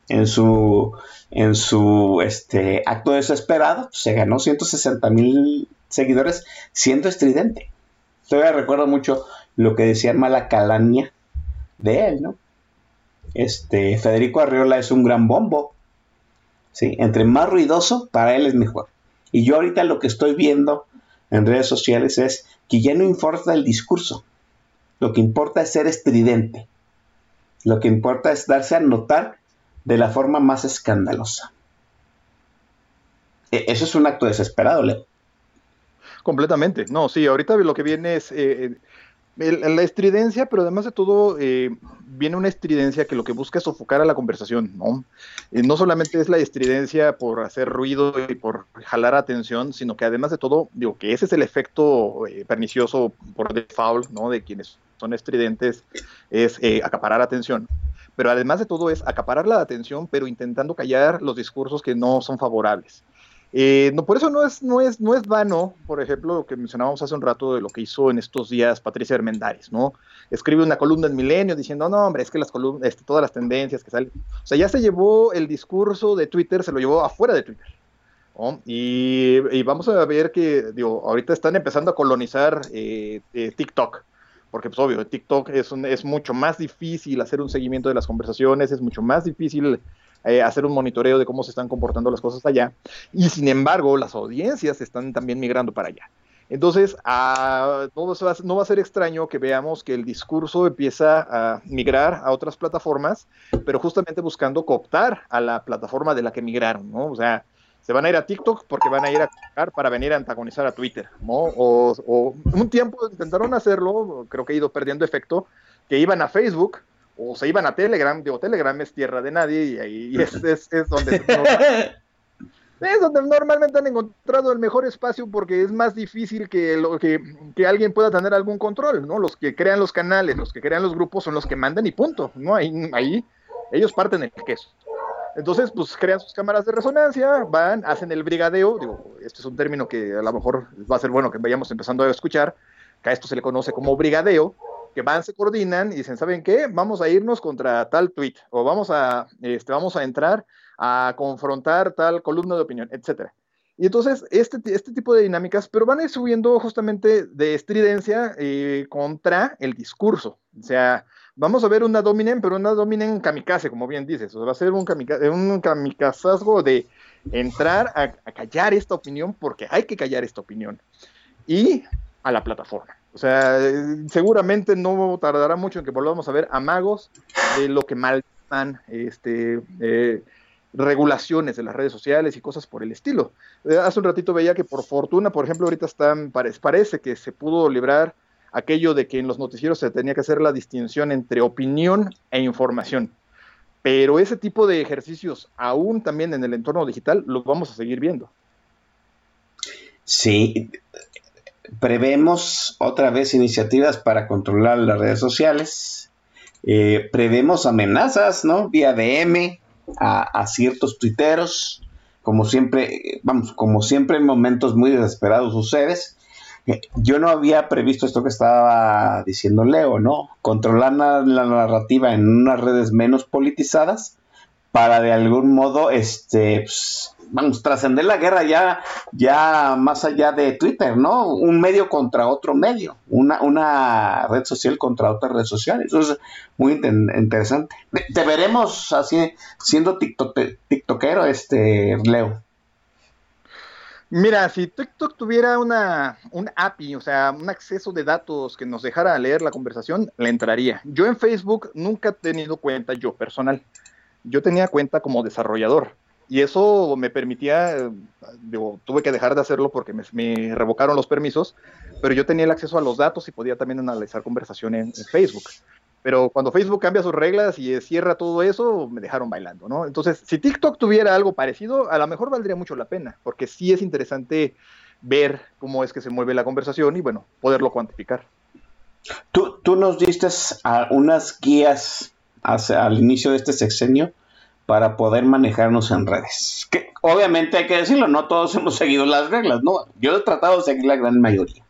Speaker 4: En su en su este, acto desesperado, se ganó 160 mil seguidores siendo estridente. Todavía recuerdo mucho lo que decía Mala Calaña de él, ¿no? Este, Federico Arriola es un gran bombo. ¿sí? Entre más ruidoso, para él es mejor. Y yo ahorita lo que estoy viendo en redes sociales es que ya no importa el discurso. Lo que importa es ser estridente. Lo que importa es darse a notar de la forma más escandalosa. E, eso es un acto desesperado, Leo.
Speaker 5: Completamente. No, sí, ahorita lo que viene es eh, la estridencia, pero además de todo, eh, viene una estridencia que lo que busca es sofocar a la conversación, ¿no? no solamente es la estridencia por hacer ruido y por jalar atención, sino que además de todo, digo que ese es el efecto eh, pernicioso por default, ¿no? De quienes son estridentes, es acaparar atención pero además de todo es acaparar la atención, pero intentando callar los discursos que no son favorables. Eh, no, por eso no es, no, es, no es vano, por ejemplo, lo que mencionábamos hace un rato de lo que hizo en estos días Patricia Hermendares, ¿no? Escribe una columna en Milenio diciendo, no, hombre, es que las columnas, este, todas las tendencias que salen, o sea, ya se llevó el discurso de Twitter, se lo llevó afuera de Twitter. Y, vamos a ver que, digo, ahorita están empezando a colonizar eh, eh, TikTok porque pues obvio, TikTok es, es mucho más difícil hacer un seguimiento de las conversaciones, es mucho más difícil eh, hacer un monitoreo de cómo se están comportando las cosas allá, y sin embargo las audiencias están también migrando para allá. Entonces, a, no, va a ser extraño que veamos que el discurso empieza a migrar a otras plataformas, pero justamente buscando cooptar a la plataforma de la que migraron, ¿no? O sea, se van a ir a TikTok porque van a ir a para venir a antagonizar a Twitter, ¿no? O, un tiempo intentaron hacerlo, creo que ha ido perdiendo efecto, que iban a Facebook o se iban a Telegram, digo, Telegram es tierra de nadie y ahí es, donde... (laughs) es donde normalmente han encontrado el mejor espacio porque es más difícil que, lo, que, que, alguien pueda tener algún control, ¿no? Los que crean los canales, los que crean los grupos son los que mandan y punto, ¿no? Ahí, ahí ellos parten el queso. Entonces, pues crean sus cámaras de resonancia, van, hacen el brigadeo, digo, este es un término que a lo mejor va a ser bueno que vayamos empezando a escuchar, que a esto se le conoce como brigadeo, que van, se coordinan y dicen, ¿saben qué? Vamos a irnos contra tal tweet, o vamos a, este, vamos a entrar a confrontar tal columna de opinión, etcétera. Y entonces, este, este tipo de dinámicas, pero van a ir subiendo justamente de estridencia eh, contra el discurso. O sea, vamos a ver una dominen, pero una dominen kamikaze, como bien dices. O sea, va a ser un, kamikaze, un kamikazazgo de entrar a, a callar esta opinión porque hay que callar esta opinión y a la plataforma. O sea, seguramente no tardará mucho en que volvamos a ver amagos de lo que mal este, eh, regulaciones de las redes sociales y cosas por el estilo. Eh, hace un ratito veía que por fortuna, por ejemplo, ahorita están, parece que se pudo librar aquello de que en los noticieros se tenía que hacer la distinción entre opinión e información. Pero ese tipo de ejercicios, aún también en el entorno digital, los vamos a seguir viendo.
Speaker 4: Sí, prevemos otra vez iniciativas para controlar las redes sociales, eh, prevemos amenazas, ¿no? Vía DM a, ciertos tuiteros, como siempre, vamos, como siempre en momentos muy desesperados sucede. Eh, yo no había previsto esto que estaba diciendo Leo, ¿no? Controlar la, la narrativa en unas redes menos politizadas para de algún modo, este, pues, vamos, trascender la guerra ya, ya más allá de Twitter, ¿no? Un medio contra otro medio, una, una red social contra otra red social. Eso es muy interesante. Te veremos así siendo tiktok, tiktokero, este, Leo.
Speaker 5: Mira, si TikTok tuviera una, un API, o sea, un acceso de datos que nos dejara leer la conversación, le entraría. Yo en Facebook nunca he tenido cuenta yo personal. Yo tenía cuenta como desarrollador. Y eso me permitía, digo, tuve que dejar de hacerlo porque me, revocaron los permisos, pero yo tenía el acceso a los datos y podía también analizar conversación en, Facebook. Pero cuando Facebook cambia sus reglas y cierra todo eso, me dejaron bailando, ¿no? Entonces, si TikTok tuviera algo parecido, a lo mejor valdría mucho la pena, porque sí es interesante ver cómo es que se mueve la conversación y, bueno, poderlo cuantificar.
Speaker 4: Tú, nos diste unas guías al inicio de este sexenio para poder manejarnos en redes. Que obviamente hay que decirlo, no todos hemos seguido las reglas, ¿no? Yo he tratado de seguir la gran mayoría.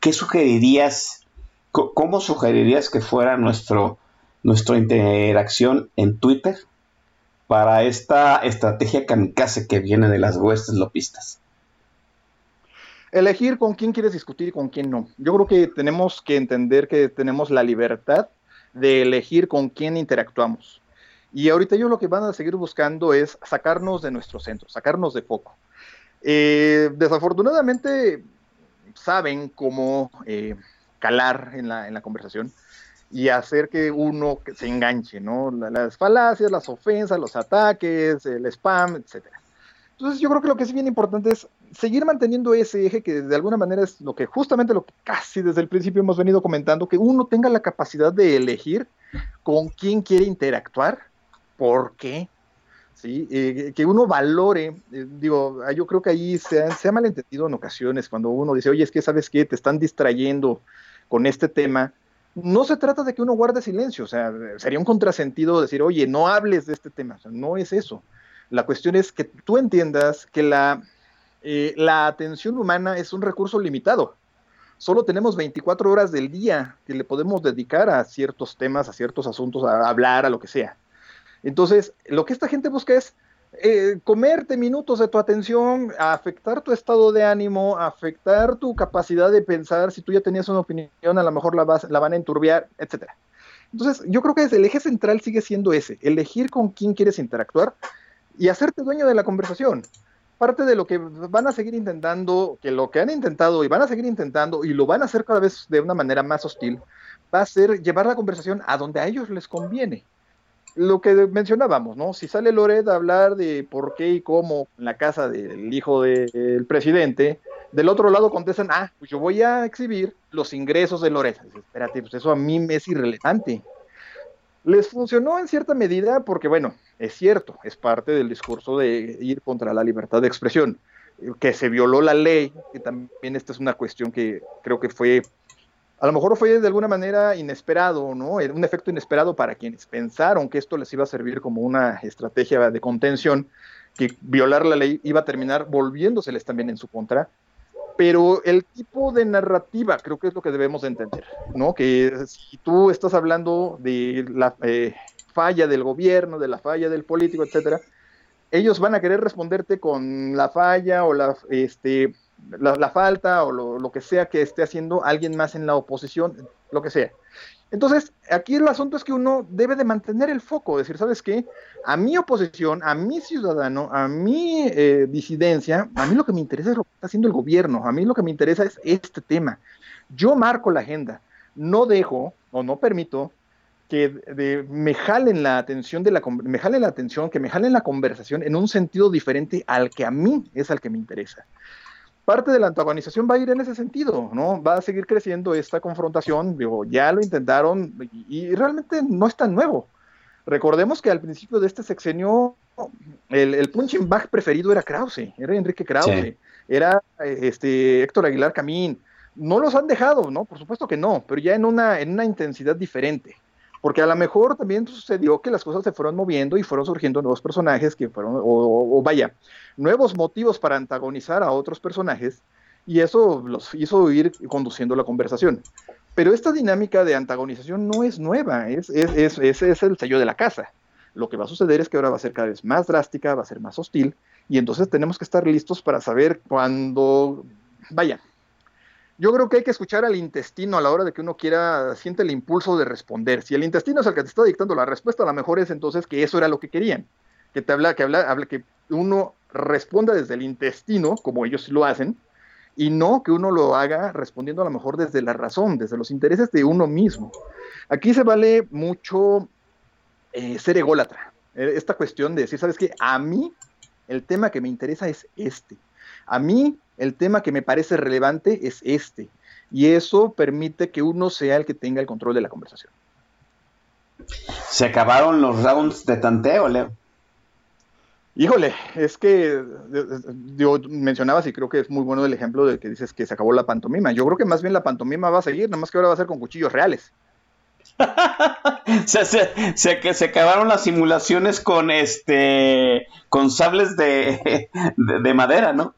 Speaker 4: ¿Qué sugerirías, cómo sugerirías que fuera nuestro, nuestra interacción en Twitter para esta estrategia kamikaze que viene de las huestes lopistas?
Speaker 5: Elegir con quién quieres discutir y con quién no. Yo creo que tenemos que entender que tenemos la libertad de elegir con quién interactuamos. Y ahorita ellos lo que van a seguir buscando es sacarnos de nuestro centro, sacarnos de foco. Eh, desafortunadamente saben cómo eh, calar en la, en la, conversación y hacer que uno se enganche, ¿no? Las falacias, las ofensas, los ataques, el spam, etc. Entonces yo creo que lo que es bien importante es seguir manteniendo ese eje que de alguna manera es lo que justamente lo que casi desde el principio hemos venido comentando, que uno tenga la capacidad de elegir con quién quiere interactuar por qué, ¿sí? Eh, que uno valore, eh, digo, ah, yo creo que ahí se ha, malentendido en ocasiones cuando uno dice, oye, es que sabes qué, te están distrayendo con este tema. No se trata de que uno guarde silencio, o sea, sería un contrasentido decir, oye, no hables de este tema, no es eso. La cuestión es que tú entiendas que la, eh, la atención humana es un recurso limitado. Solo tenemos 24 horas del día que le podemos dedicar a ciertos temas, a ciertos asuntos, a hablar, a lo que sea. Entonces, lo que esta gente busca es eh, comerte minutos de tu atención, afectar tu estado de ánimo, afectar tu capacidad de pensar. Si tú ya tenías una opinión, a lo mejor la, la van a enturbiar, etc. Entonces, yo creo que el eje central sigue siendo ese, elegir con quién quieres interactuar y hacerte dueño de la conversación. Parte de lo que van a seguir intentando, que lo que han intentado y van a seguir intentando y lo van a hacer cada vez de una manera más hostil, va a ser llevar la conversación a donde a ellos les conviene lo que mencionábamos, ¿no? Si sale Lored a hablar de por qué y cómo en la casa del hijo del presidente, del otro lado contestan, ah, pues yo voy a exhibir los ingresos de Lored. Espérate, pues eso a mí me es irrelevante. Les funcionó en cierta medida porque, bueno, es cierto, es parte del discurso de ir contra la libertad de expresión, que se violó la ley, que también esta es una cuestión que creo que fue a lo mejor fue de alguna manera inesperado, ¿no? Un efecto inesperado para quienes pensaron que esto les iba a servir como una estrategia de contención, que violar la ley iba a terminar volviéndoseles también en su contra. Pero el tipo de narrativa creo que es lo que debemos de entender, ¿no? Que si tú estás hablando de la eh, falla del gobierno, de la falla del político, etcétera, ellos van a querer responderte con la falla o la, este, la, falta o lo, que sea que esté haciendo alguien más en la oposición, lo que sea. Entonces, aquí el asunto es que uno debe de mantener el foco, decir, ¿sabes qué? A mi oposición, a mi ciudadano, a mi eh, disidencia, a mí lo que me interesa es lo que está haciendo el gobierno, a mí lo que me interesa es este tema. Yo marco la agenda, no dejo o no permito que me jalen la atención de la me jalen la atención, que me jalen la conversación en un sentido diferente al que a mí es al que me interesa. Parte de la antagonización va a ir en ese sentido, ¿no? Va a seguir creciendo esta confrontación, digo, ya lo intentaron y, realmente no es tan nuevo. Recordemos que al principio de este sexenio el, el punching bag preferido era Krause, era Enrique Krause, era este Héctor Aguilar Camín. No los han dejado, ¿no? Por supuesto que no, pero ya en una, en una intensidad diferente porque a lo mejor también sucedió que las cosas se fueron moviendo y fueron surgiendo nuevos personajes que fueron, o, vaya, nuevos motivos para antagonizar a otros personajes y eso los hizo ir conduciendo la conversación. Pero esta dinámica de antagonización no es nueva, es, es, es, es el sello de la casa. Lo que va a suceder es que ahora va a ser cada vez más drástica, va a ser más hostil y entonces tenemos que estar listos para saber cuándo, vaya, yo creo que hay que escuchar al intestino a la hora de que uno quiera, siente el impulso de responder. Si el intestino es el que te está dictando la respuesta, a lo mejor es entonces que eso era lo que querían. Que te habla, que habla, que uno responda desde el intestino, como ellos lo hacen, y no que uno lo haga respondiendo a lo mejor desde la razón, desde los intereses de uno mismo. Aquí se vale mucho eh, ser ególatra. Eh, esta cuestión de decir, ¿sabes qué? A mí el tema que me interesa es este. A mí el tema que me parece relevante es este. Y eso permite que uno sea el que tenga el control de la conversación.
Speaker 4: ¿Se acabaron los rounds de tanteo, Leo?
Speaker 5: Híjole, es que yo mencionabas y creo que es muy bueno el ejemplo de que dices que se acabó la pantomima. Yo creo que más bien la pantomima va a seguir, nada más que ahora va a ser con cuchillos reales. (laughs)
Speaker 4: se, se, se, acabaron las simulaciones con este con sables de, (laughs) de madera, ¿no?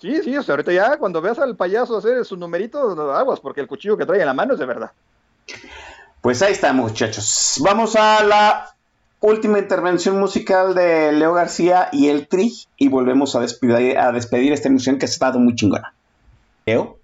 Speaker 5: Sí, sí, o sea, ahorita ya cuando veas al payaso hacer su numerito, aguas, porque el cuchillo que trae en la mano es de verdad.
Speaker 4: Pues ahí está, muchachos. Vamos a la última intervención musical de Leo García y el Tri y volvemos a despedir, a despedir esta emisión que ha estado muy chingona. Leo,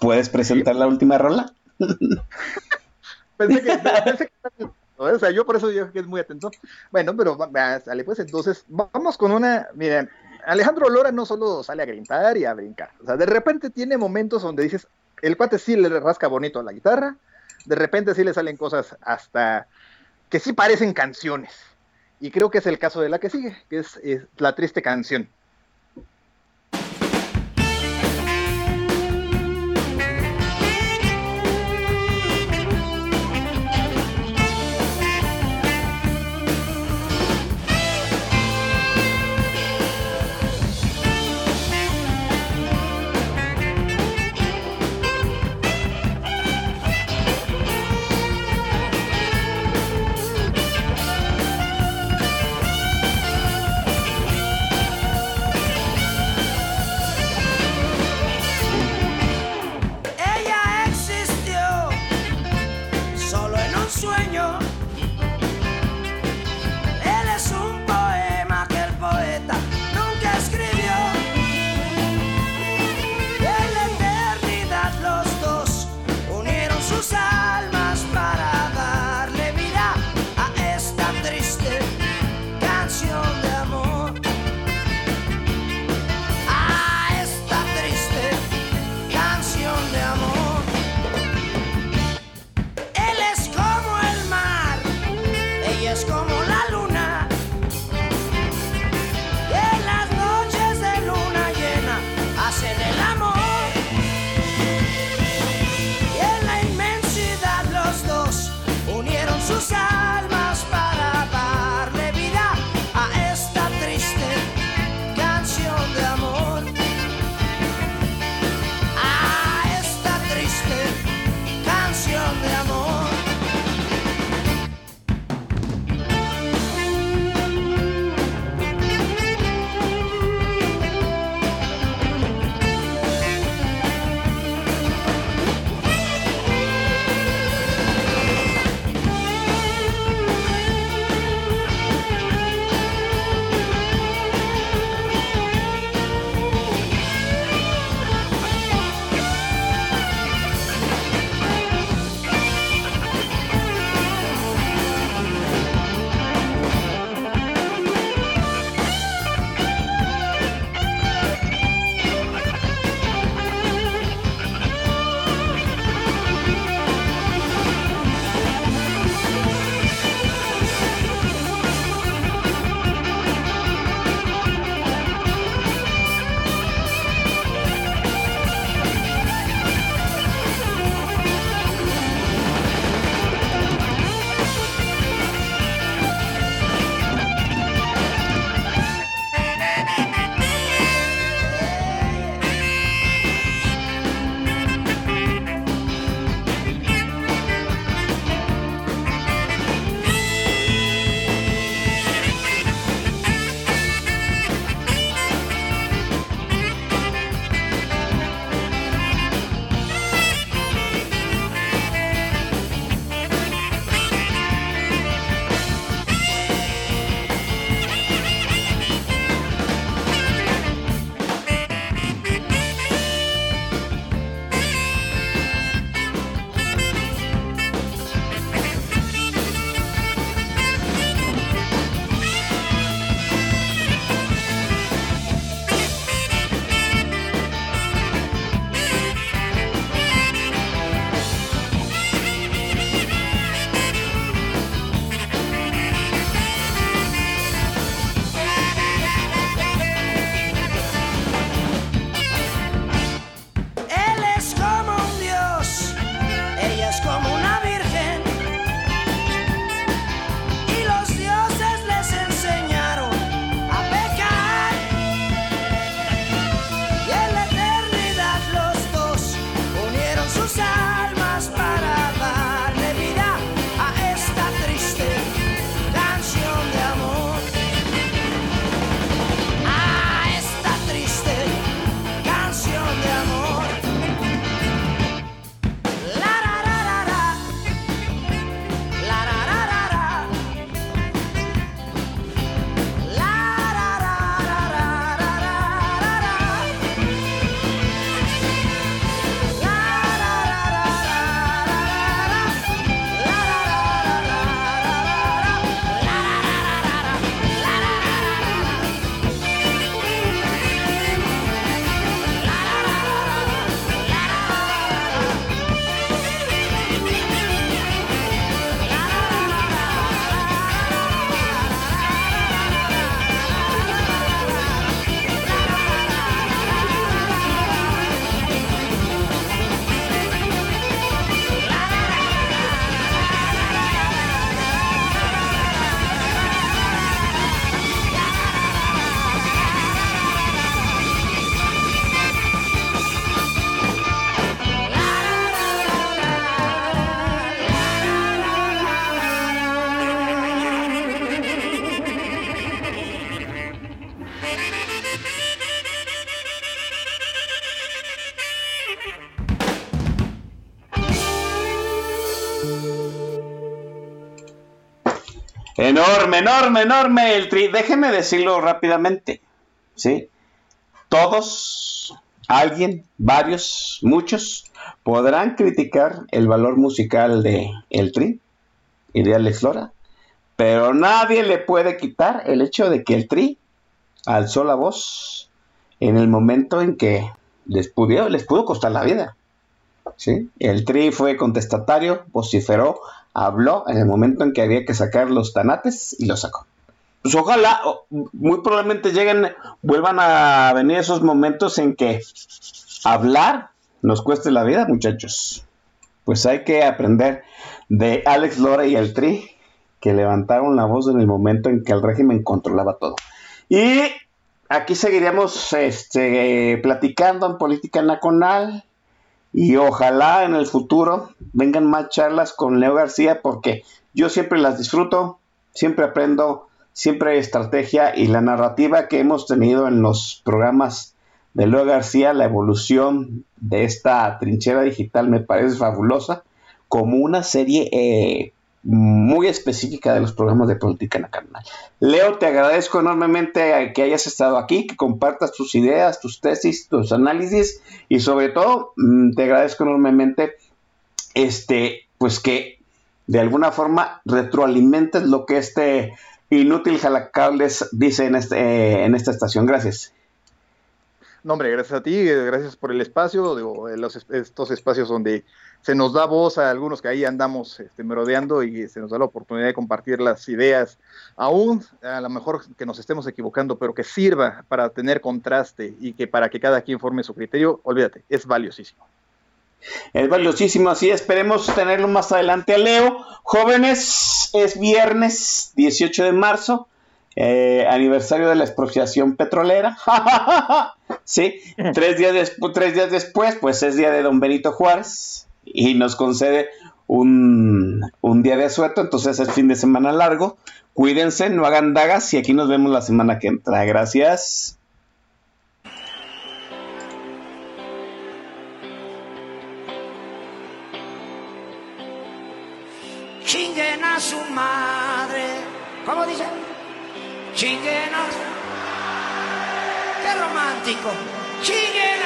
Speaker 4: ¿puedes presentar la última rola? (laughs)
Speaker 5: pensé que, pensé que o sea, yo por eso digo que es muy atento. Bueno, pero sale pues entonces, vamos con una, miren, Alejandro Lora no solo sale a gritar y a brincar, o sea, de repente tiene momentos donde dices, el cuate sí le rasca bonito a la guitarra, de repente sí le salen cosas hasta que sí parecen canciones. Y creo que es el caso de la que sigue, que es la triste canción.
Speaker 4: Enorme, enorme, el tri. Déjenme decirlo rápidamente. ¿Sí? Todos, alguien, varios, muchos, podrán criticar el valor musical de el tri y de Alex Lora, pero nadie le puede quitar el hecho de que el tri alzó la voz en el momento en que les, pudo, les pudo costar la vida. ¿sí? El tri fue contestatario, vociferó, habló en el momento en que había que sacar los tanates y lo sacó. Pues ojalá, muy probablemente lleguen, vuelvan a venir esos momentos en que hablar nos cueste la vida, muchachos. Pues hay que aprender de Alex Lora y el Tri, que levantaron la voz en el momento en que el régimen controlaba todo. Y aquí seguiríamos este, platicando en política nacional y ojalá en el futuro vengan más charlas con Leo García porque yo siempre las disfruto, siempre aprendo, siempre estrategia y la narrativa que hemos tenido en los programas de Leo García, la evolución de esta trinchera digital me parece fabulosa como una serie eh, muy específica de los programas de política canal. Leo, te agradezco enormemente que hayas estado aquí, que compartas tus ideas, tus tesis, tus análisis y sobre todo mm, te agradezco enormemente este, pues que de alguna forma retroalimentes lo que este inútil jalacables dice en, este, en esta estación. Gracias.
Speaker 5: No, hombre, gracias a ti, gracias por el espacio, digo, estos espacios donde se nos da voz a algunos que ahí andamos este, merodeando y se nos da la oportunidad de compartir las ideas, aún a lo mejor que nos estemos equivocando, pero que sirva para tener contraste y que para que cada quien forme su criterio, olvídate, es valiosísimo.
Speaker 4: Es valiosísimo, así esperemos tenerlo más adelante a Leo. Jóvenes, es viernes 18 de marzo, eh, aniversario de la expropiación petrolera. (laughs) sí, tres días, tres días después, pues es día de don Benito Juárez y nos concede un, día de asueto, entonces es fin de semana largo. Cuídense, no hagan dagas y aquí nos vemos la semana que entra. Gracias.
Speaker 6: Chinguen a su madre. ¿Cómo dice? Chinguen a Qué romántico. Chinguen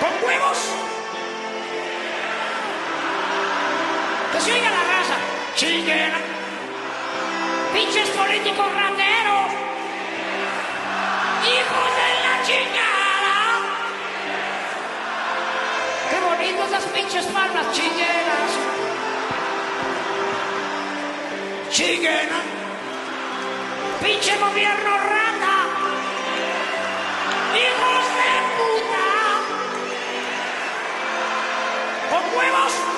Speaker 6: Con huevos. Que se oiga la raza. Chinguen. Pinches políticos rateros. Hijos de la chingada. Qué bonitas las pinches palmas chingueras. Chinguen. ¡Pinche gobierno rata! ¡Hijos de puta! ¡Con huevos!